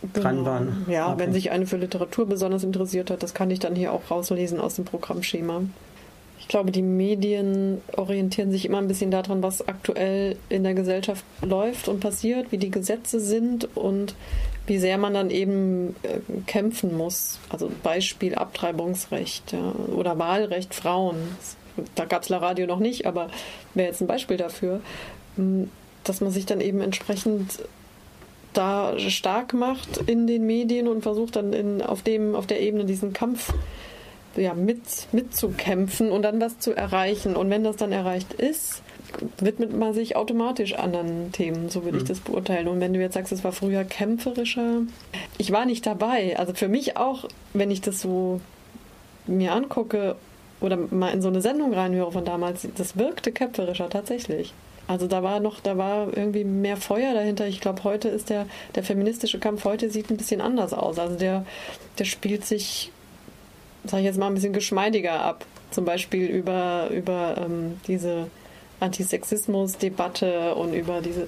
genau. dran waren. Ja, okay. wenn sich eine für Literatur besonders interessiert hat, das kann ich dann hier auch rauslesen aus dem Programmschema. Ich glaube, die Medien orientieren sich immer ein bisschen daran, was aktuell in der Gesellschaft läuft und passiert, wie die Gesetze sind und wie sehr man dann eben äh, kämpfen muss. Also Beispiel Abtreibungsrecht oder Wahlrecht Frauen. Da gab es La Radio noch nicht, aber wäre jetzt ein Beispiel dafür, hm, dass man sich dann eben entsprechend da stark macht in den Medien und versucht dann in, auf, dem, auf der Ebene diesen Kampf ja, mit, mitzukämpfen und dann was zu erreichen. Und wenn das dann erreicht ist, widmet man sich automatisch anderen Themen, so würde mhm. ich das beurteilen. Und wenn du jetzt sagst, es war früher kämpferischer, ich war nicht dabei. Also für mich auch, wenn ich das so mir angucke oder mal in so eine Sendung reinhöre von damals, das wirkte kämpferischer tatsächlich. Also da war noch, da war irgendwie mehr Feuer dahinter. Ich glaube, heute ist der, der feministische Kampf heute sieht ein bisschen anders aus. Also der, der spielt sich, sage ich jetzt mal, ein bisschen geschmeidiger ab. Zum Beispiel über, über ähm, diese Antisexismus-Debatte und über diese,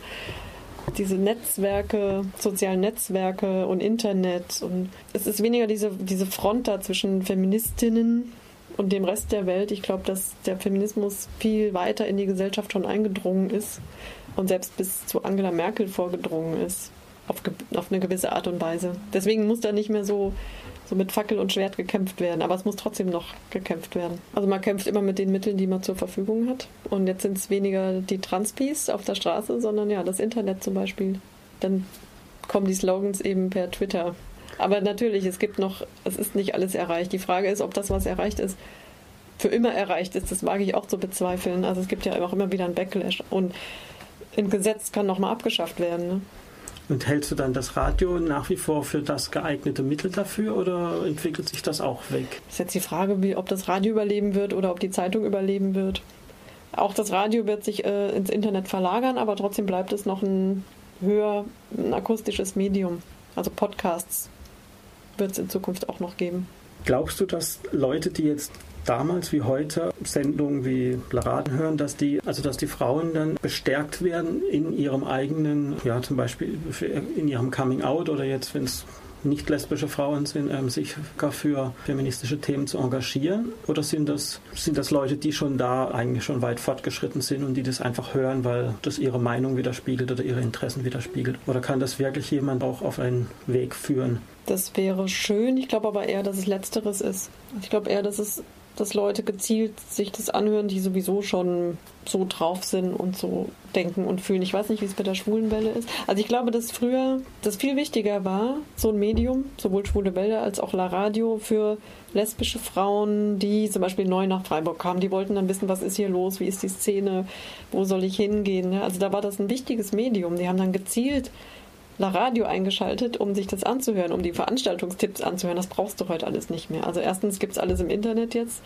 diese Netzwerke, sozialen Netzwerke und Internet. Und es ist weniger diese, diese Front da zwischen Feministinnen und dem Rest der Welt. Ich glaube, dass der Feminismus viel weiter in die Gesellschaft schon eingedrungen ist und selbst bis zu Angela Merkel vorgedrungen ist. Auf, auf eine gewisse Art und Weise. Deswegen muss da nicht mehr so so mit Fackel und Schwert gekämpft werden. Aber es muss trotzdem noch gekämpft werden. Also man kämpft immer mit den Mitteln, die man zur Verfügung hat. Und jetzt sind es weniger die Transpis auf der Straße, sondern ja, das Internet zum Beispiel. Dann kommen die Slogans eben per Twitter. Aber natürlich, es gibt noch, es ist nicht alles erreicht. Die Frage ist, ob das, was erreicht ist, für immer erreicht ist. Das wage ich auch zu bezweifeln. Also es gibt ja auch immer wieder ein Backlash. Und ein Gesetz kann nochmal abgeschafft werden. Ne? Und hältst du dann das Radio nach wie vor für das geeignete Mittel dafür oder entwickelt sich das auch weg? Das ist jetzt die Frage, wie, ob das Radio überleben wird oder ob die Zeitung überleben wird. Auch das Radio wird sich äh, ins Internet verlagern, aber trotzdem bleibt es noch ein höher ein akustisches Medium. Also Podcasts wird es in Zukunft auch noch geben. Glaubst du, dass Leute, die jetzt damals wie heute Sendungen wie Laraden hören, dass die, also dass die Frauen dann bestärkt werden in ihrem eigenen, ja zum Beispiel in ihrem Coming Out oder jetzt, wenn es nicht lesbische Frauen sind, ähm, sich gar für feministische Themen zu engagieren? Oder sind das, sind das Leute, die schon da eigentlich schon weit fortgeschritten sind und die das einfach hören, weil das ihre Meinung widerspiegelt oder ihre Interessen widerspiegelt? Oder kann das wirklich jemand auch auf einen Weg führen? Das wäre schön. Ich glaube aber eher, dass es Letzteres ist. Ich glaube eher, dass es dass Leute gezielt sich das anhören, die sowieso schon so drauf sind und so denken und fühlen. Ich weiß nicht, wie es bei der schwulen Welle ist. Also ich glaube, dass früher das viel wichtiger war, so ein Medium, sowohl schwule Welle als auch La Radio für lesbische Frauen, die zum Beispiel neu nach Freiburg kamen. Die wollten dann wissen, was ist hier los, wie ist die Szene, wo soll ich hingehen. Also da war das ein wichtiges Medium. Die haben dann gezielt La Radio eingeschaltet, um sich das anzuhören, um die Veranstaltungstipps anzuhören. Das brauchst du heute alles nicht mehr. Also erstens gibt es alles im Internet jetzt.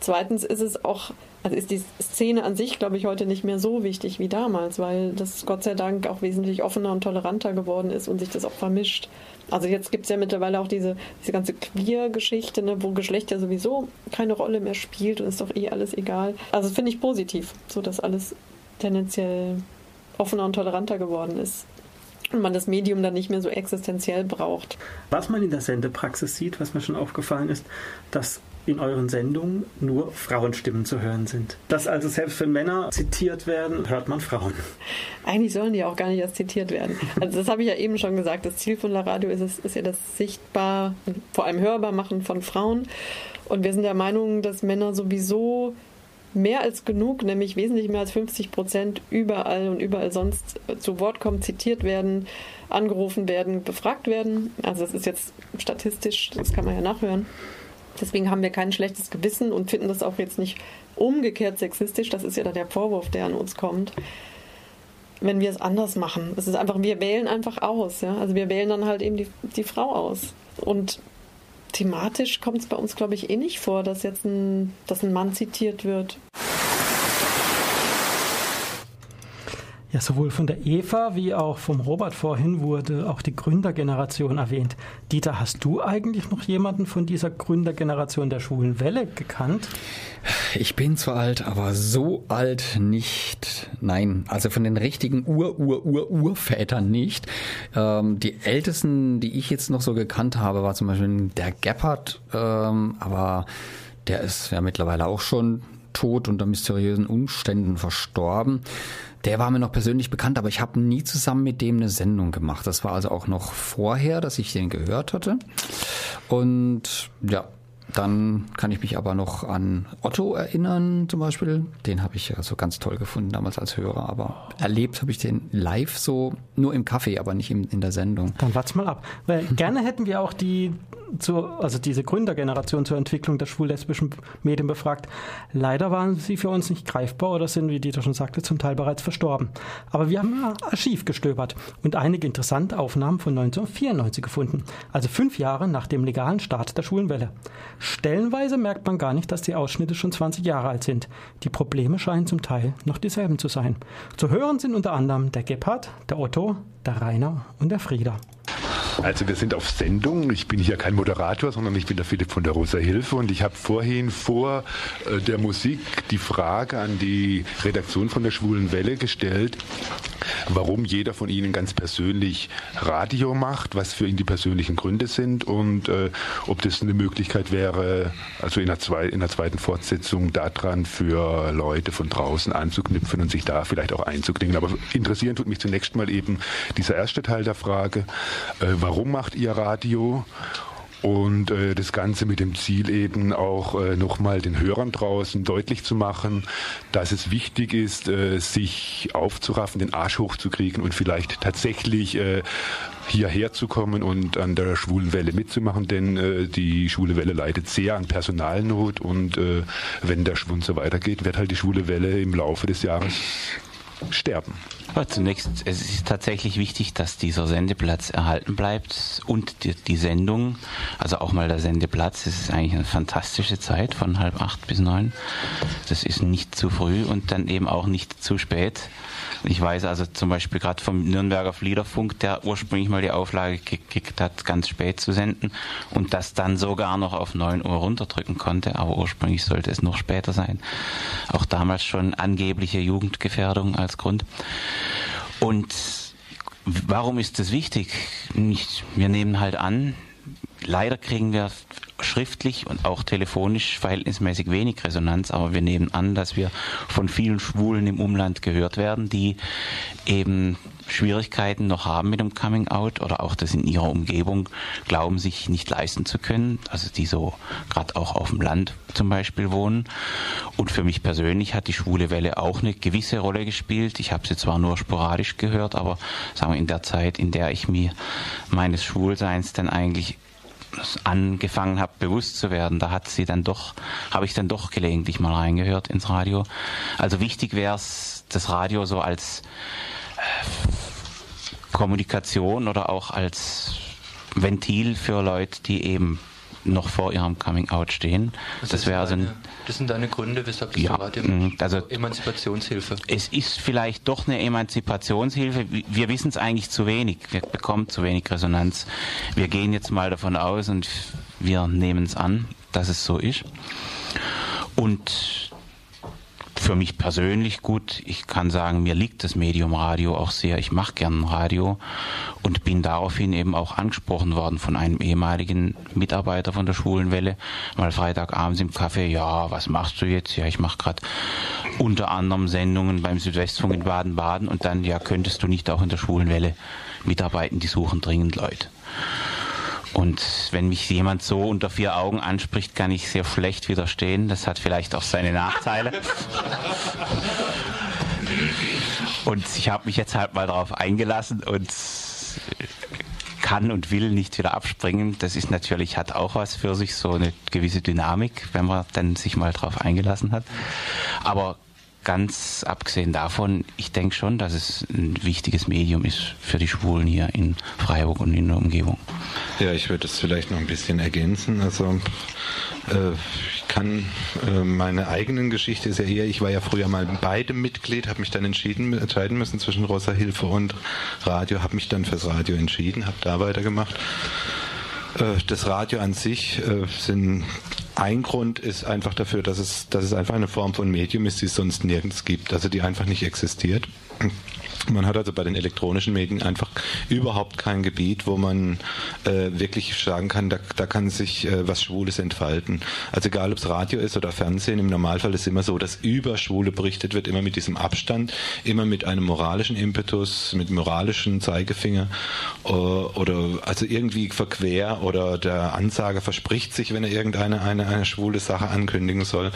Zweitens ist es auch, also ist die Szene an sich, glaube ich, heute nicht mehr so wichtig wie damals, weil das Gott sei Dank auch wesentlich offener und toleranter geworden ist und sich das auch vermischt. Also jetzt gibt es ja mittlerweile auch diese, diese ganze Queer-Geschichte, ne, wo Geschlecht ja sowieso keine Rolle mehr spielt und ist doch eh alles egal. Also finde ich positiv, so dass alles tendenziell offener und toleranter geworden ist und man das Medium dann nicht mehr so existenziell braucht. Was man in der Sendepraxis sieht, was mir schon aufgefallen ist, dass in euren Sendungen nur Frauenstimmen zu hören sind. Dass also selbst wenn Männer zitiert werden, hört man Frauen. Eigentlich sollen die auch gar nicht erst zitiert werden. Also das habe ich ja eben schon gesagt. Das Ziel von La Radio ist, es, ist ja das sichtbar, vor allem hörbar machen von Frauen. Und wir sind der Meinung, dass Männer sowieso mehr als genug, nämlich wesentlich mehr als 50 Prozent überall und überall sonst zu Wort kommen, zitiert werden, angerufen werden, befragt werden. Also das ist jetzt statistisch, das kann man ja nachhören. Deswegen haben wir kein schlechtes Gewissen und finden das auch jetzt nicht umgekehrt sexistisch. Das ist ja dann der Vorwurf, der an uns kommt. wenn wir es anders machen. Es ist einfach, wir wählen einfach aus. Ja? Also wir wählen dann halt eben die, die Frau aus. Und thematisch kommt es bei uns, glaube ich, eh nicht vor, dass jetzt ein, dass ein Mann zitiert wird. Ja, sowohl von der Eva wie auch vom Robert vorhin wurde auch die Gründergeneration erwähnt. Dieter, hast du eigentlich noch jemanden von dieser Gründergeneration der schwulen Welle gekannt? Ich bin zu alt, aber so alt nicht. Nein, also von den richtigen Ur-Ur-Ur-Urvätern nicht. Ähm, die ältesten, die ich jetzt noch so gekannt habe, war zum Beispiel der Gebhardt, ähm, aber der ist ja mittlerweile auch schon tot unter mysteriösen Umständen verstorben. Der war mir noch persönlich bekannt, aber ich habe nie zusammen mit dem eine Sendung gemacht. Das war also auch noch vorher, dass ich den gehört hatte. Und ja, dann kann ich mich aber noch an Otto erinnern, zum Beispiel. Den habe ich also ganz toll gefunden damals als Hörer. Aber erlebt habe ich den live so nur im Café, aber nicht in, in der Sendung. Dann warte mal ab. Weil gerne hätten wir auch die zur, also diese Gründergeneration zur Entwicklung der schwul-lesbischen Medien befragt. Leider waren sie für uns nicht greifbar oder sind, wie Dieter schon sagte, zum Teil bereits verstorben. Aber wir haben Archiv gestöbert und einige interessante Aufnahmen von 1994 gefunden, also fünf Jahre nach dem legalen Start der Schwulenwelle. Stellenweise merkt man gar nicht, dass die Ausschnitte schon 20 Jahre alt sind. Die Probleme scheinen zum Teil noch dieselben zu sein. Zu hören sind unter anderem der Gebhard, der Otto, der Rainer und der Frieda. Also wir sind auf Sendung. Ich bin hier kein Moderator, sondern ich bin der Philipp von der Rosa Hilfe und ich habe vorhin vor äh, der Musik die Frage an die Redaktion von der Schwulen Welle gestellt, warum jeder von Ihnen ganz persönlich Radio macht, was für ihn die persönlichen Gründe sind und äh, ob das eine Möglichkeit wäre, also in der, zwei, in der zweiten Fortsetzung daran für Leute von draußen anzuknüpfen und sich da vielleicht auch einzuklingen. Aber interessieren tut mich zunächst mal eben dieser erste Teil der Frage. Äh, warum macht ihr Radio? Und äh, das Ganze mit dem Ziel eben auch äh, nochmal den Hörern draußen deutlich zu machen, dass es wichtig ist, äh, sich aufzuraffen, den Arsch hochzukriegen und vielleicht tatsächlich äh, hierher zu kommen und an der schwulen Welle mitzumachen, denn äh, die schwule Welle leidet sehr an Personalnot und äh, wenn der Schwund so weitergeht, wird halt die schwule Welle im Laufe des Jahres sterben. Aber zunächst, es ist tatsächlich wichtig, dass dieser Sendeplatz erhalten bleibt und die, die Sendung, also auch mal der Sendeplatz, es ist eigentlich eine fantastische Zeit von halb acht bis neun. Das ist nicht zu früh und dann eben auch nicht zu spät. Ich weiß also zum Beispiel gerade vom Nürnberger Fliederfunk, der ursprünglich mal die Auflage gekickt hat, ganz spät zu senden und das dann sogar noch auf 9 Uhr runterdrücken konnte, aber ursprünglich sollte es noch später sein. Auch damals schon angebliche Jugendgefährdung als Grund. Und warum ist das wichtig? wir nehmen halt an, leider kriegen wir schriftlich und auch telefonisch verhältnismäßig wenig Resonanz, aber wir nehmen an, dass wir von vielen Schwulen im Umland gehört werden, die eben Schwierigkeiten noch haben mit dem Coming Out oder auch das in ihrer Umgebung glauben, sich nicht leisten zu können, also die so gerade auch auf dem Land zum Beispiel wohnen. Und für mich persönlich hat die schwule Welle auch eine gewisse Rolle gespielt. Ich habe sie zwar nur sporadisch gehört, aber sagen wir in der Zeit, in der ich mir meines Schwulseins dann eigentlich angefangen habe, bewusst zu werden, da hat sie dann doch, habe ich dann doch gelegentlich mal reingehört ins Radio. Also wichtig wäre es, das Radio so als Kommunikation oder auch als Ventil für Leute, die eben noch vor ihrem Coming Out stehen. Das, das wäre also ein, Das sind deine Gründe, weshalb du ja, Radio mm, also Emanzipationshilfe. Es ist vielleicht doch eine Emanzipationshilfe. Wir wissen es eigentlich zu wenig. Wir bekommen zu wenig Resonanz. Wir gehen jetzt mal davon aus und wir nehmen es an, dass es so ist. Und für mich persönlich gut. Ich kann sagen, mir liegt das Medium Radio auch sehr. Ich mache gern Radio und bin daraufhin eben auch angesprochen worden von einem ehemaligen Mitarbeiter von der Schulenwelle. Mal Freitagabends im Café, ja, was machst du jetzt? Ja, ich mache gerade unter anderem Sendungen beim Südwestfunk in Baden-Baden und dann, ja, könntest du nicht auch in der Schulenwelle mitarbeiten? Die suchen dringend Leute. Und wenn mich jemand so unter vier Augen anspricht, kann ich sehr schlecht widerstehen. Das hat vielleicht auch seine Nachteile. Und ich habe mich jetzt halt mal darauf eingelassen und kann und will nicht wieder abspringen. Das ist natürlich, hat auch was für sich, so eine gewisse Dynamik, wenn man dann sich mal darauf eingelassen hat. Aber ganz abgesehen davon, ich denke schon, dass es ein wichtiges Medium ist für die Schwulen hier in Freiburg und in der Umgebung. Ja, ich würde es vielleicht noch ein bisschen ergänzen. Also äh, ich kann äh, meine eigenen Geschichte ist ja eher, ich war ja früher mal beide Mitglied, habe mich dann entschieden, entscheiden müssen zwischen Rosa Hilfe und Radio, habe mich dann fürs Radio entschieden, habe da weitergemacht. Äh, das Radio an sich äh, sind ein Grund ist einfach dafür, dass es, dass es einfach eine Form von Medium ist, die es sonst nirgends gibt, also die einfach nicht existiert. Man hat also bei den elektronischen Medien einfach überhaupt kein Gebiet, wo man äh, wirklich sagen kann, da, da kann sich äh, was Schwules entfalten. Also egal, ob es Radio ist oder Fernsehen, im Normalfall ist es immer so, dass über Schwule berichtet wird, immer mit diesem Abstand, immer mit einem moralischen Impetus, mit moralischen Zeigefinger äh, oder also irgendwie verquer oder der Ansager verspricht sich, wenn er irgendeine eine, eine schwule Sache ankündigen soll.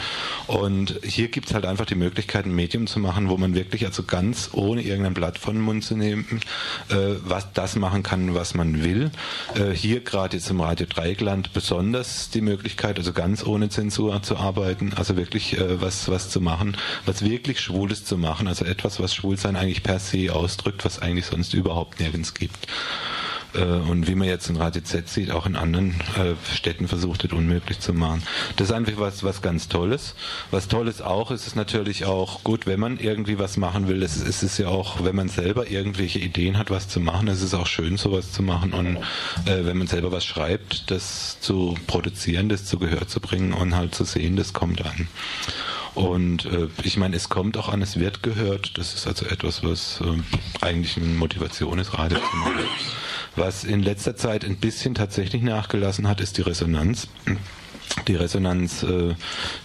Und hier gibt es halt einfach die Möglichkeit, ein Medium zu machen, wo man wirklich also ganz ohne irgendein Blatt von den Mund zu nehmen, äh, was das machen kann, was man will. Äh, hier gerade jetzt im Radio Dreieckland besonders die Möglichkeit, also ganz ohne Zensur zu arbeiten, also wirklich äh, was, was zu machen, was wirklich Schwules zu machen, also etwas, was Schwulsein eigentlich per se ausdrückt, was eigentlich sonst überhaupt nirgends gibt. Äh, und wie man jetzt in Radio Z sieht, auch in anderen äh, Städten versucht wird, unmöglich zu machen. Das ist einfach was, was ganz Tolles. Was Tolles auch ist es natürlich auch gut, wenn man irgendwie was machen will. Es ist es ja auch, wenn man selber irgendwelche Ideen hat, was zu machen, es ist auch schön, sowas zu machen. Und äh, wenn man selber was schreibt, das zu produzieren, das zu Gehör zu bringen und halt zu sehen, das kommt an. Und äh, ich meine, es kommt auch an, es wird gehört. Das ist also etwas, was äh, eigentlich eine Motivation ist, Radio zu machen. Was in letzter Zeit ein bisschen tatsächlich nachgelassen hat, ist die Resonanz die Resonanz, äh,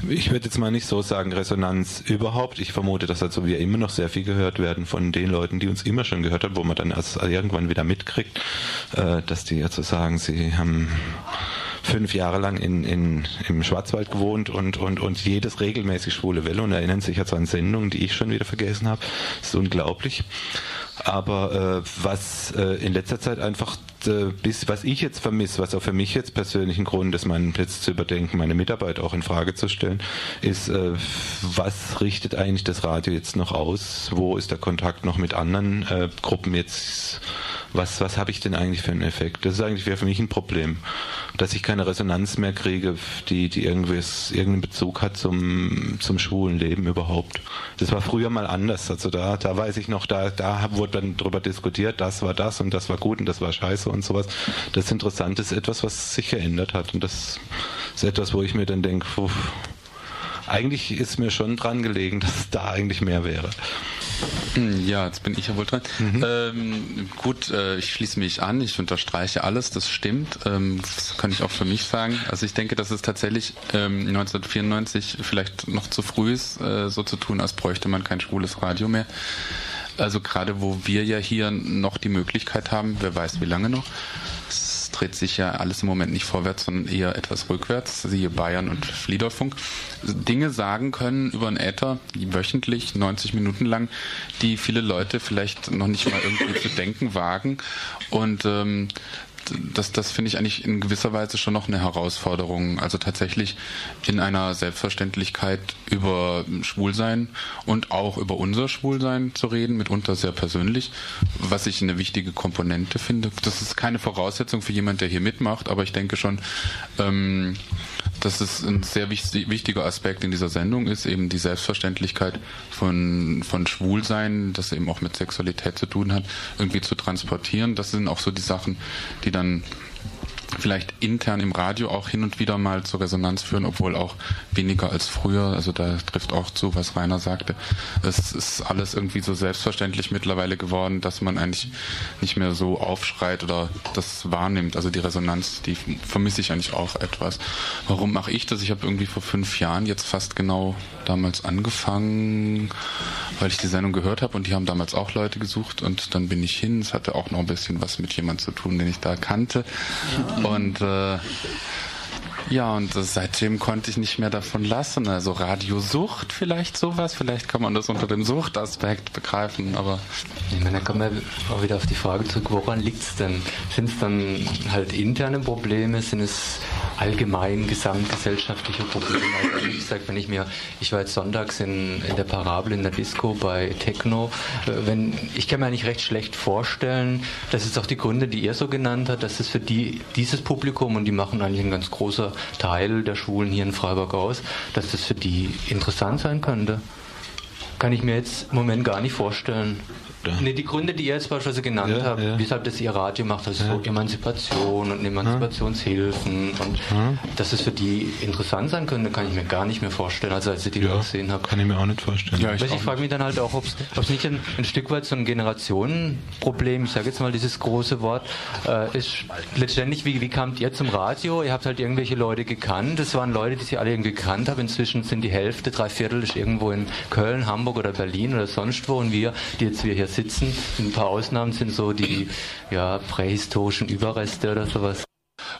ich würde jetzt mal nicht so sagen Resonanz überhaupt. Ich vermute, dass also wir immer noch sehr viel gehört werden von den Leuten, die uns immer schon gehört haben, wo man dann erst irgendwann wieder mitkriegt, äh, dass die also sagen, sie haben fünf Jahre lang in, in, im Schwarzwald gewohnt und, und, und jedes regelmäßig schwule Welle und erinnern sich also an Sendungen, die ich schon wieder vergessen habe. Das ist unglaublich. Aber äh, was äh, in letzter Zeit einfach äh, bis, was ich jetzt vermisse, was auch für mich jetzt persönlich ein Grund ist, meinen Platz zu überdenken, meine Mitarbeit auch in Frage zu stellen, ist, äh, was richtet eigentlich das Radio jetzt noch aus? Wo ist der Kontakt noch mit anderen äh, Gruppen jetzt? Was, was habe ich denn eigentlich für einen Effekt? Das ist eigentlich für mich ein Problem, dass ich keine Resonanz mehr kriege, die, die irgendwas, irgendeinen Bezug hat zum, zum schwulen Leben überhaupt. Das war früher mal anders. Also da, da weiß ich noch, da, da wurde dann drüber diskutiert, das war das und das war gut und das war scheiße und sowas. Das Interessante ist etwas, was sich geändert hat. Und das ist etwas, wo ich mir dann denke, eigentlich ist mir schon dran gelegen, dass es da eigentlich mehr wäre. Hm, ja, jetzt bin ich ja wohl dran. Mhm. Ähm, gut, äh, ich schließe mich an, ich unterstreiche alles, das stimmt. Ähm, das kann ich auch für mich sagen. Also ich denke, dass es tatsächlich ähm, 1994 vielleicht noch zu früh ist, äh, so zu tun, als bräuchte man kein schwules Radio mehr. Also gerade wo wir ja hier noch die Möglichkeit haben, wer weiß wie lange noch, dreht sich ja alles im Moment nicht vorwärts, sondern eher etwas rückwärts, siehe Bayern und Fliederfunk, Dinge sagen können über einen Äther, wöchentlich, 90 Minuten lang, die viele Leute vielleicht noch nicht mal irgendwie zu denken wagen. Und ähm, das, das finde ich eigentlich in gewisser Weise schon noch eine Herausforderung. Also tatsächlich in einer Selbstverständlichkeit über Schwulsein und auch über unser Schwulsein zu reden, mitunter sehr persönlich, was ich eine wichtige Komponente finde. Das ist keine Voraussetzung für jemand, der hier mitmacht, aber ich denke schon, ähm, dass es ein sehr wichtiger Aspekt in dieser Sendung ist, eben die Selbstverständlichkeit von, von Schwulsein, das eben auch mit Sexualität zu tun hat, irgendwie zu transportieren. Das sind auch so die Sachen, die dann vielleicht intern im Radio auch hin und wieder mal zur Resonanz führen, obwohl auch weniger als früher. Also da trifft auch zu, was Rainer sagte. Es ist alles irgendwie so selbstverständlich mittlerweile geworden, dass man eigentlich nicht mehr so aufschreit oder das wahrnimmt. Also die Resonanz, die vermisse ich eigentlich auch etwas. Warum mache ich das? Ich habe irgendwie vor fünf Jahren jetzt fast genau damals angefangen, weil ich die Sendung gehört habe und die haben damals auch Leute gesucht und dann bin ich hin. Es hatte auch noch ein bisschen was mit jemand zu tun, den ich da kannte. Ja. Und äh, ja, und seitdem konnte ich nicht mehr davon lassen. Also Radiosucht vielleicht sowas, vielleicht kann man das unter dem Suchtaspekt begreifen, aber. Ich meine, da kommen wir auch wieder auf die Frage zurück, woran liegt es denn? Sind es dann halt interne Probleme? Sind es allgemein gesamtgesellschaftliche Probleme. Also wie gesagt, wenn ich mir, ich war jetzt sonntags in, in der Parabel in der Disco bei Techno, äh, wenn, ich kann mir eigentlich recht schlecht vorstellen, dass es auch die Gründe, die ihr so genannt habt, dass es für die, dieses Publikum, und die machen eigentlich ein ganz großer Teil der Schulen hier in Freiburg aus, dass das für die interessant sein könnte. Kann ich mir jetzt im Moment gar nicht vorstellen. Nee, die Gründe, die ihr jetzt beispielsweise genannt ja, habt, ja. weshalb das ihr Radio macht, also ja. so Emanzipation und Emanzipationshilfen und dass es für die interessant sein könnte, kann ich mir gar nicht mehr vorstellen, also als ich die ja, gesehen habe. Kann ich mir auch nicht vorstellen. Ja, ich, ich frage mich dann halt auch, ob es nicht ein, ein, Stück weit so ein Generationenproblem, ich sage jetzt mal dieses große Wort, äh, ist letztendlich, wie, wie kamt ihr zum Radio? Ihr habt halt irgendwelche Leute gekannt, das waren Leute, die sie alle irgendwie gekannt haben, inzwischen sind die Hälfte, drei Viertel ist irgendwo in Köln, Hamburg oder Berlin oder sonst wo und wir, die jetzt wir hier sitzen. Ein paar Ausnahmen sind so die ja, prähistorischen Überreste oder sowas.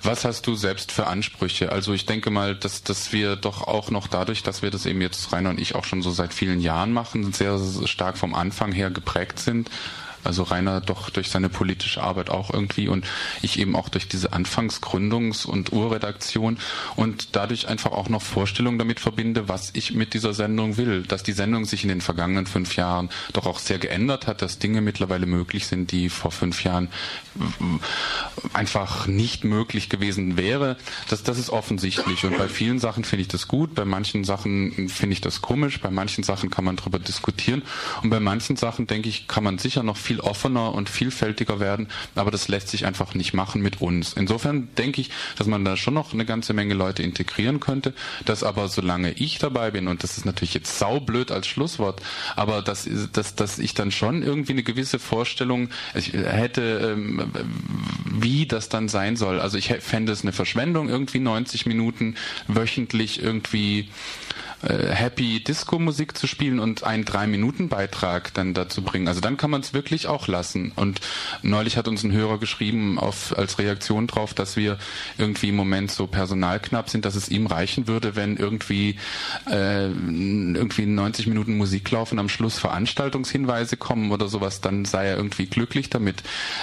Was hast du selbst für Ansprüche? Also ich denke mal, dass, dass wir doch auch noch dadurch, dass wir das eben jetzt Rainer und ich auch schon so seit vielen Jahren machen, sehr stark vom Anfang her geprägt sind also Rainer doch durch seine politische Arbeit auch irgendwie und ich eben auch durch diese Anfangsgründungs- und Urredaktion und dadurch einfach auch noch Vorstellungen damit verbinde, was ich mit dieser Sendung will. Dass die Sendung sich in den vergangenen fünf Jahren doch auch sehr geändert hat, dass Dinge mittlerweile möglich sind, die vor fünf Jahren einfach nicht möglich gewesen wäre. Das, das ist offensichtlich und bei vielen Sachen finde ich das gut, bei manchen Sachen finde ich das komisch, bei manchen Sachen kann man darüber diskutieren und bei manchen Sachen denke ich, kann man sicher noch viel offener und vielfältiger werden, aber das lässt sich einfach nicht machen mit uns. Insofern denke ich, dass man da schon noch eine ganze Menge Leute integrieren könnte, dass aber solange ich dabei bin, und das ist natürlich jetzt saublöd als Schlusswort, aber dass, dass, dass ich dann schon irgendwie eine gewisse Vorstellung hätte, ähm, wie das dann sein soll. Also ich fände es eine Verschwendung, irgendwie 90 Minuten wöchentlich irgendwie äh, Happy Disco Musik zu spielen und einen drei Minuten Beitrag dann dazu bringen. Also dann kann man es wirklich auch lassen. Und neulich hat uns ein Hörer geschrieben auf, als Reaktion drauf, dass wir irgendwie im Moment so personalknapp sind, dass es ihm reichen würde, wenn irgendwie äh, irgendwie 90 Minuten Musik laufen, am Schluss Veranstaltungshinweise kommen oder sowas, dann sei er irgendwie glücklich damit.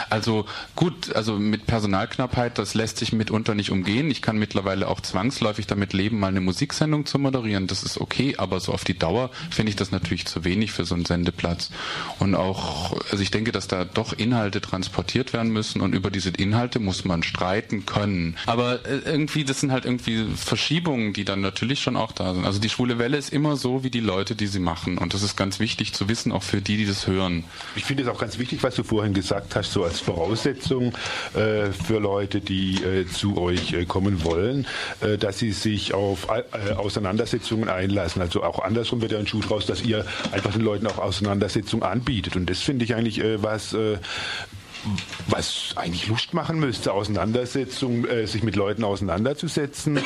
Also gut, also mit Personalknappheit, das lässt sich mitunter nicht umgehen. Ich kann mittlerweile auch zwangsläufig damit leben, mal eine Musiksendung zu moderieren. Das ist okay, aber so auf die Dauer finde ich das natürlich zu wenig für so einen Sendeplatz. Und auch, also ich denke, dass da doch Inhalte transportiert werden müssen und über diese Inhalte muss man streiten können. Aber äh, irgendwie, das sind halt irgendwie Verschiebungen, die dann natürlich schon auch da sind. Also die schwule Welle ist immer so wie die Leute, die sie machen. Und das ist ganz wichtig zu wissen, auch für die, die das hören. Ich finde es auch ganz wichtig, was du vorhin gesagt hast, so als Voraussetzung äh, für Leute, die äh, zu euch äh, kommen wollen, äh, dass sie sich auf äh, Auseinandersetzungen einlassen. Also auch andersrum wird ja ein Schuh draus, dass ihr einfach den Leuten auch Auseinandersetzungen anbietet. Und das finde ich eigentlich äh, was, äh, was eigentlich Lust machen müsste, Auseinandersetzung, äh, sich mit Leuten auseinanderzusetzen,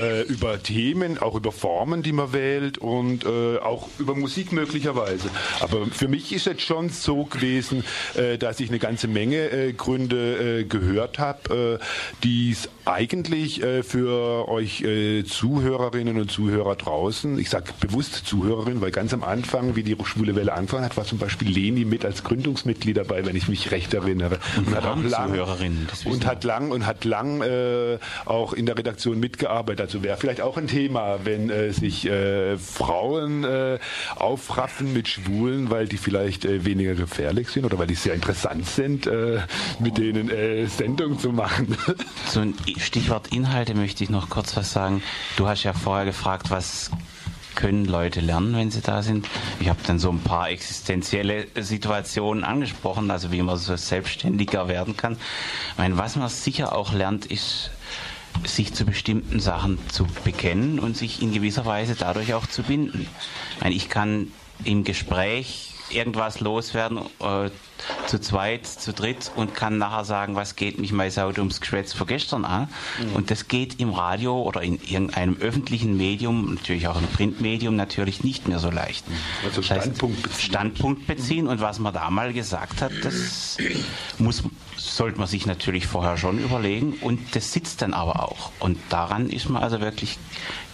äh, über Themen, auch über Formen, die man wählt und äh, auch über Musik möglicherweise. Aber für mich ist es schon so gewesen, äh, dass ich eine ganze Menge äh, Gründe äh, gehört habe, die es eigentlich für euch Zuhörerinnen und Zuhörer draußen, ich sage bewusst Zuhörerinnen, weil ganz am Anfang, wie die Schwule Welle angefangen hat, war zum Beispiel Leni mit als Gründungsmitglied dabei, wenn ich mich recht erinnere. Und, und hat auch lang, und hat lang und hat lang äh, auch in der Redaktion mitgearbeitet. Also wäre vielleicht auch ein Thema, wenn äh, sich äh, Frauen äh, aufraffen mit Schwulen, weil die vielleicht äh, weniger gefährlich sind oder weil die sehr interessant sind, äh, mit denen Sendungen zu machen. So ein Stichwort Inhalte möchte ich noch kurz was sagen. Du hast ja vorher gefragt, was können Leute lernen, wenn sie da sind. Ich habe dann so ein paar existenzielle Situationen angesprochen, also wie man so selbstständiger werden kann. Ich meine, was man sicher auch lernt, ist sich zu bestimmten Sachen zu bekennen und sich in gewisser Weise dadurch auch zu binden. Ich, meine, ich kann im Gespräch irgendwas loswerden, äh, zu zweit, zu dritt und kann nachher sagen, was geht mich mein Sau ums Geschwätz von gestern an. Mhm. Und das geht im Radio oder in irgendeinem öffentlichen Medium, natürlich auch im Printmedium, natürlich nicht mehr so leicht. Mhm. Also Standpunkt beziehen. Standpunkt beziehen und was man da mal gesagt hat, das muss, sollte man sich natürlich vorher schon überlegen und das sitzt dann aber auch. Und daran ist man also wirklich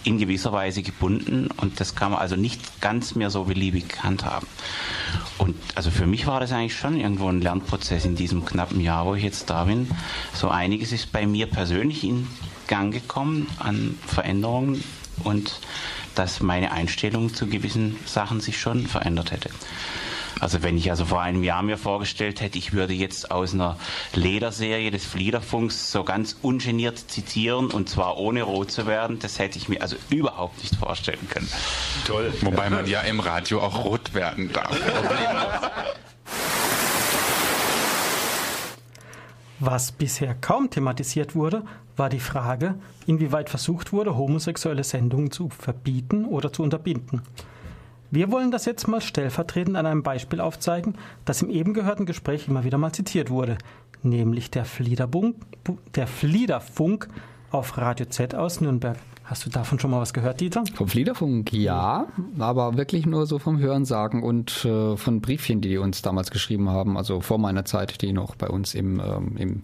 in gewisser Weise gebunden und das kann man also nicht ganz mehr so beliebig handhaben. Und also für mich war das eigentlich schon irgendwo ein Lernprozess in diesem knappen Jahr, wo ich jetzt da bin. So einiges ist bei mir persönlich in Gang gekommen an Veränderungen und dass meine Einstellung zu gewissen Sachen sich schon verändert hätte. Also wenn ich also vor einem Jahr mir vorgestellt hätte, ich würde jetzt aus einer Lederserie des Fliederfunks so ganz ungeniert zitieren und zwar ohne rot zu werden, das hätte ich mir also überhaupt nicht vorstellen können. Toll. Wobei man ja im Radio auch rot werden darf. Was bisher kaum thematisiert wurde, war die Frage, inwieweit versucht wurde, homosexuelle Sendungen zu verbieten oder zu unterbinden. Wir wollen das jetzt mal stellvertretend an einem Beispiel aufzeigen, das im eben gehörten Gespräch immer wieder mal zitiert wurde, nämlich der Fliederfunk, der Fliederfunk auf Radio Z aus Nürnberg. Hast du davon schon mal was gehört, Dieter? Vom Fliederfunk, ja, aber wirklich nur so vom Hörensagen und äh, von Briefchen, die die uns damals geschrieben haben, also vor meiner Zeit, die noch bei uns im, ähm, im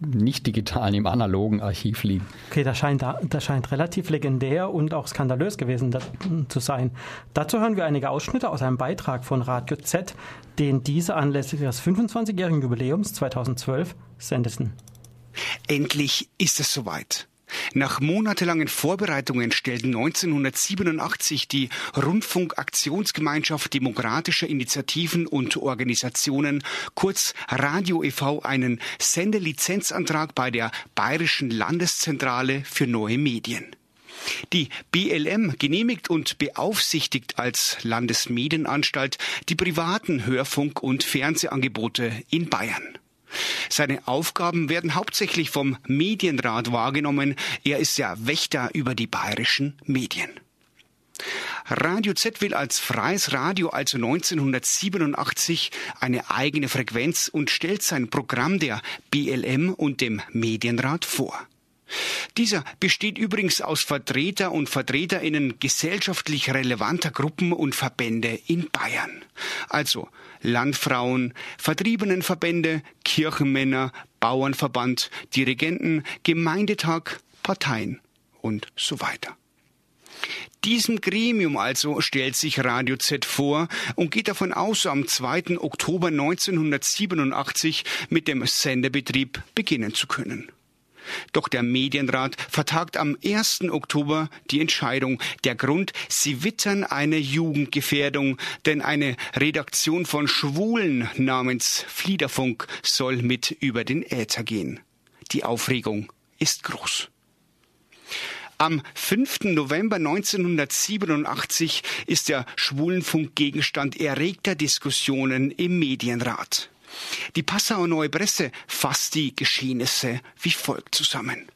nicht digitalen, im analogen Archiv liegen. Okay, das scheint, das scheint relativ legendär und auch skandalös gewesen zu sein. Dazu hören wir einige Ausschnitte aus einem Beitrag von Radio Z, den diese anlässlich des 25-jährigen Jubiläums 2012 sendeten. Endlich ist es soweit. Nach monatelangen Vorbereitungen stellten 1987 die Rundfunkaktionsgemeinschaft demokratischer Initiativen und Organisationen, kurz Radio e.V., einen Sendelizenzantrag bei der Bayerischen Landeszentrale für neue Medien. Die BLM genehmigt und beaufsichtigt als Landesmedienanstalt die privaten Hörfunk- und Fernsehangebote in Bayern. Seine Aufgaben werden hauptsächlich vom Medienrat wahrgenommen. Er ist ja Wächter über die bayerischen Medien. Radio Z will als freies Radio also 1987 eine eigene Frequenz und stellt sein Programm der BLM und dem Medienrat vor. Dieser besteht übrigens aus Vertreter und Vertreterinnen gesellschaftlich relevanter Gruppen und Verbände in Bayern. Also Landfrauen, Vertriebenenverbände, Kirchenmänner, Bauernverband, Dirigenten, Gemeindetag, Parteien und so weiter. Diesem Gremium also stellt sich Radio Z vor und geht davon aus, am 2. Oktober 1987 mit dem Sendebetrieb beginnen zu können. Doch der Medienrat vertagt am 1. Oktober die Entscheidung. Der Grund, sie wittern eine Jugendgefährdung, denn eine Redaktion von Schwulen namens Fliederfunk soll mit über den Äther gehen. Die Aufregung ist groß. Am 5. November 1987 ist der Schwulenfunk Gegenstand erregter Diskussionen im Medienrat. Die Passauer Neue Presse fasst die Geschehnisse wie folgt zusammen.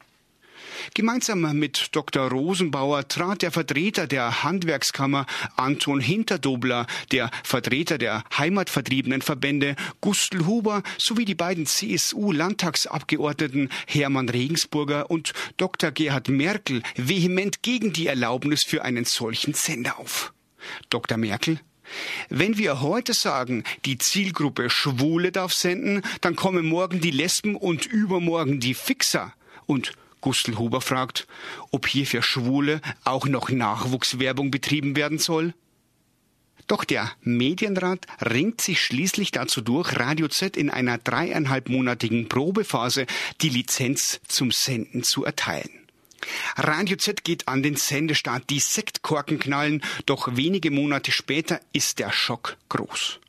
Gemeinsam mit Dr. Rosenbauer trat der Vertreter der Handwerkskammer Anton Hinterdobler, der Vertreter der Heimatvertriebenenverbände Gustl Huber sowie die beiden CSU-Landtagsabgeordneten Hermann Regensburger und Dr. Gerhard Merkel vehement gegen die Erlaubnis für einen solchen Sender auf. Dr. Merkel wenn wir heute sagen, die Zielgruppe Schwule darf senden, dann kommen morgen die Lesben und übermorgen die Fixer. Und Gustl Huber fragt, ob hier für Schwule auch noch Nachwuchswerbung betrieben werden soll? Doch der Medienrat ringt sich schließlich dazu durch, Radio Z in einer dreieinhalbmonatigen Probephase die Lizenz zum Senden zu erteilen. Radio Z geht an den Sendestart, die Sektkorken knallen, doch wenige Monate später ist der Schock groß.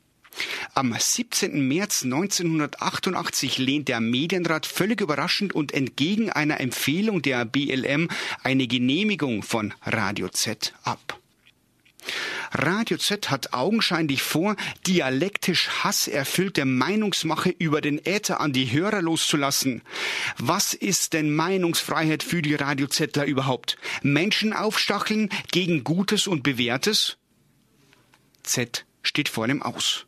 Am 17. März 1988 lehnt der Medienrat völlig überraschend und entgegen einer Empfehlung der BLM eine Genehmigung von Radio Z ab. Radio Z hat augenscheinlich vor, dialektisch hasserfüllte Meinungsmache über den Äther an die Hörer loszulassen. Was ist denn Meinungsfreiheit für die Radio Zler überhaupt? Menschen aufstacheln gegen Gutes und Bewährtes? Z steht vor dem Aus.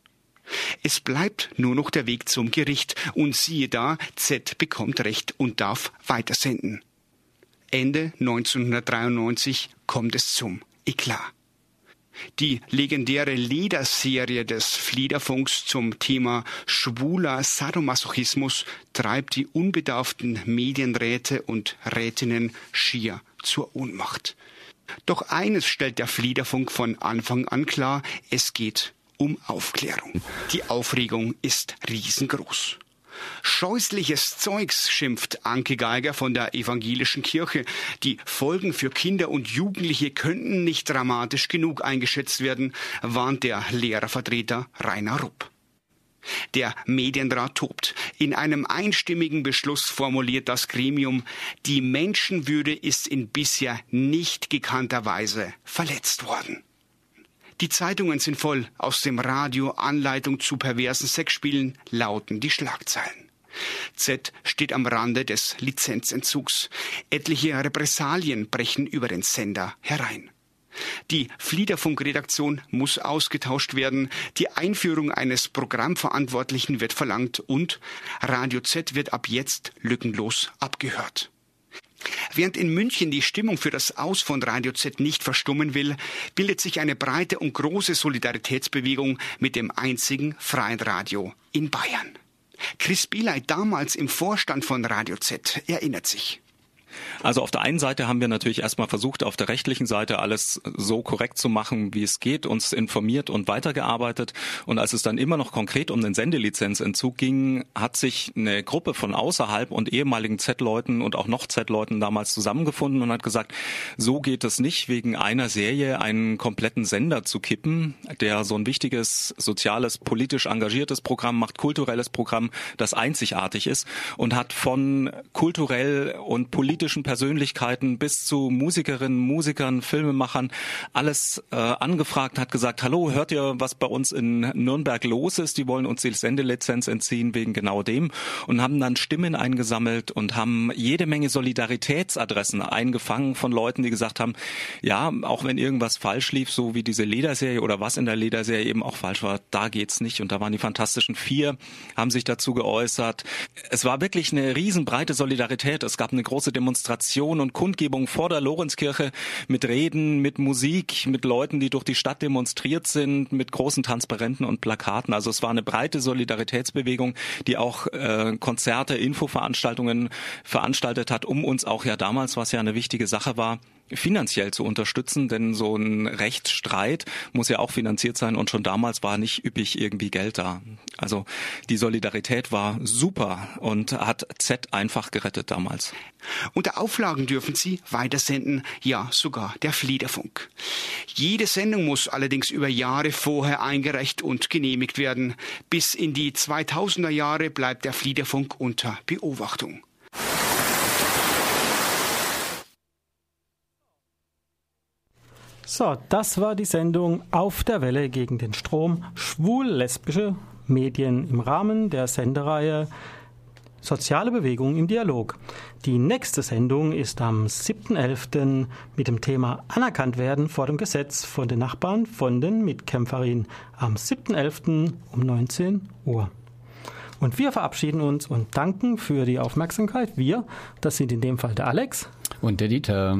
Es bleibt nur noch der Weg zum Gericht und siehe da, Z bekommt Recht und darf weitersenden. Ende 1993 kommt es zum Eklat. Die legendäre Lederserie des Fliederfunks zum Thema schwuler Sadomasochismus treibt die unbedarften Medienräte und Rätinnen schier zur Ohnmacht. Doch eines stellt der Fliederfunk von Anfang an klar, es geht um Aufklärung. Die Aufregung ist riesengroß. Scheußliches Zeugs, schimpft Anke Geiger von der evangelischen Kirche. Die Folgen für Kinder und Jugendliche könnten nicht dramatisch genug eingeschätzt werden, warnt der Lehrervertreter Rainer Rupp. Der Medienrat tobt. In einem einstimmigen Beschluss formuliert das Gremium, die Menschenwürde ist in bisher nicht gekannter Weise verletzt worden. Die Zeitungen sind voll. Aus dem Radio Anleitung zu perversen Sexspielen lauten die Schlagzeilen. Z steht am Rande des Lizenzentzugs. Etliche Repressalien brechen über den Sender herein. Die Fliederfunk-Redaktion muss ausgetauscht werden, die Einführung eines Programmverantwortlichen wird verlangt und Radio Z wird ab jetzt lückenlos abgehört. Während in München die Stimmung für das Aus von Radio Z nicht verstummen will, bildet sich eine breite und große Solidaritätsbewegung mit dem einzigen freien Radio in Bayern. Chris Bieley, damals im Vorstand von Radio Z, erinnert sich. Also auf der einen Seite haben wir natürlich erstmal versucht, auf der rechtlichen Seite alles so korrekt zu machen, wie es geht, uns informiert und weitergearbeitet. Und als es dann immer noch konkret um den Sendelizenzentzug ging, hat sich eine Gruppe von außerhalb und ehemaligen Z-Leuten und auch noch Z-Leuten damals zusammengefunden und hat gesagt, so geht es nicht, wegen einer Serie einen kompletten Sender zu kippen, der so ein wichtiges, soziales, politisch engagiertes Programm macht, kulturelles Programm, das einzigartig ist und hat von kulturell und politisch politischen Persönlichkeiten bis zu Musikerinnen, Musikern, Filmemachern alles äh, angefragt, hat gesagt, hallo, hört ihr, was bei uns in Nürnberg los ist? Die wollen uns die Sendelizenz entziehen wegen genau dem und haben dann Stimmen eingesammelt und haben jede Menge Solidaritätsadressen eingefangen von Leuten, die gesagt haben, ja, auch wenn irgendwas falsch lief, so wie diese Lederserie oder was in der Lederserie eben auch falsch war, da geht's nicht. Und da waren die Fantastischen Vier, haben sich dazu geäußert. Es war wirklich eine riesenbreite Solidarität. Es gab eine große Demonstration Demonstrationen und Kundgebungen vor der Lorenzkirche mit Reden, mit Musik, mit Leuten, die durch die Stadt demonstriert sind, mit großen Transparenten und Plakaten. Also es war eine breite Solidaritätsbewegung, die auch äh, Konzerte, Infoveranstaltungen veranstaltet hat, um uns auch ja damals, was ja eine wichtige Sache war, finanziell zu unterstützen, denn so ein Rechtsstreit muss ja auch finanziert sein und schon damals war nicht üppig irgendwie Geld da. Also die Solidarität war super und hat Z einfach gerettet damals. Unter Auflagen dürfen sie weitersenden, ja sogar der Fliederfunk. Jede Sendung muss allerdings über Jahre vorher eingereicht und genehmigt werden. Bis in die 2000er Jahre bleibt der Fliederfunk unter Beobachtung. So, das war die Sendung Auf der Welle gegen den Strom, schwul-lesbische Medien im Rahmen der Sendereihe Soziale Bewegung im Dialog. Die nächste Sendung ist am 7.11. mit dem Thema Anerkannt werden vor dem Gesetz von den Nachbarn von den Mitkämpferinnen am 7.11. um 19 Uhr. Und wir verabschieden uns und danken für die Aufmerksamkeit. Wir, das sind in dem Fall der Alex und der Dieter.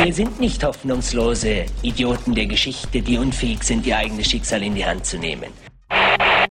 Wir sind nicht hoffnungslose Idioten der Geschichte, die unfähig sind, ihr eigenes Schicksal in die Hand zu nehmen.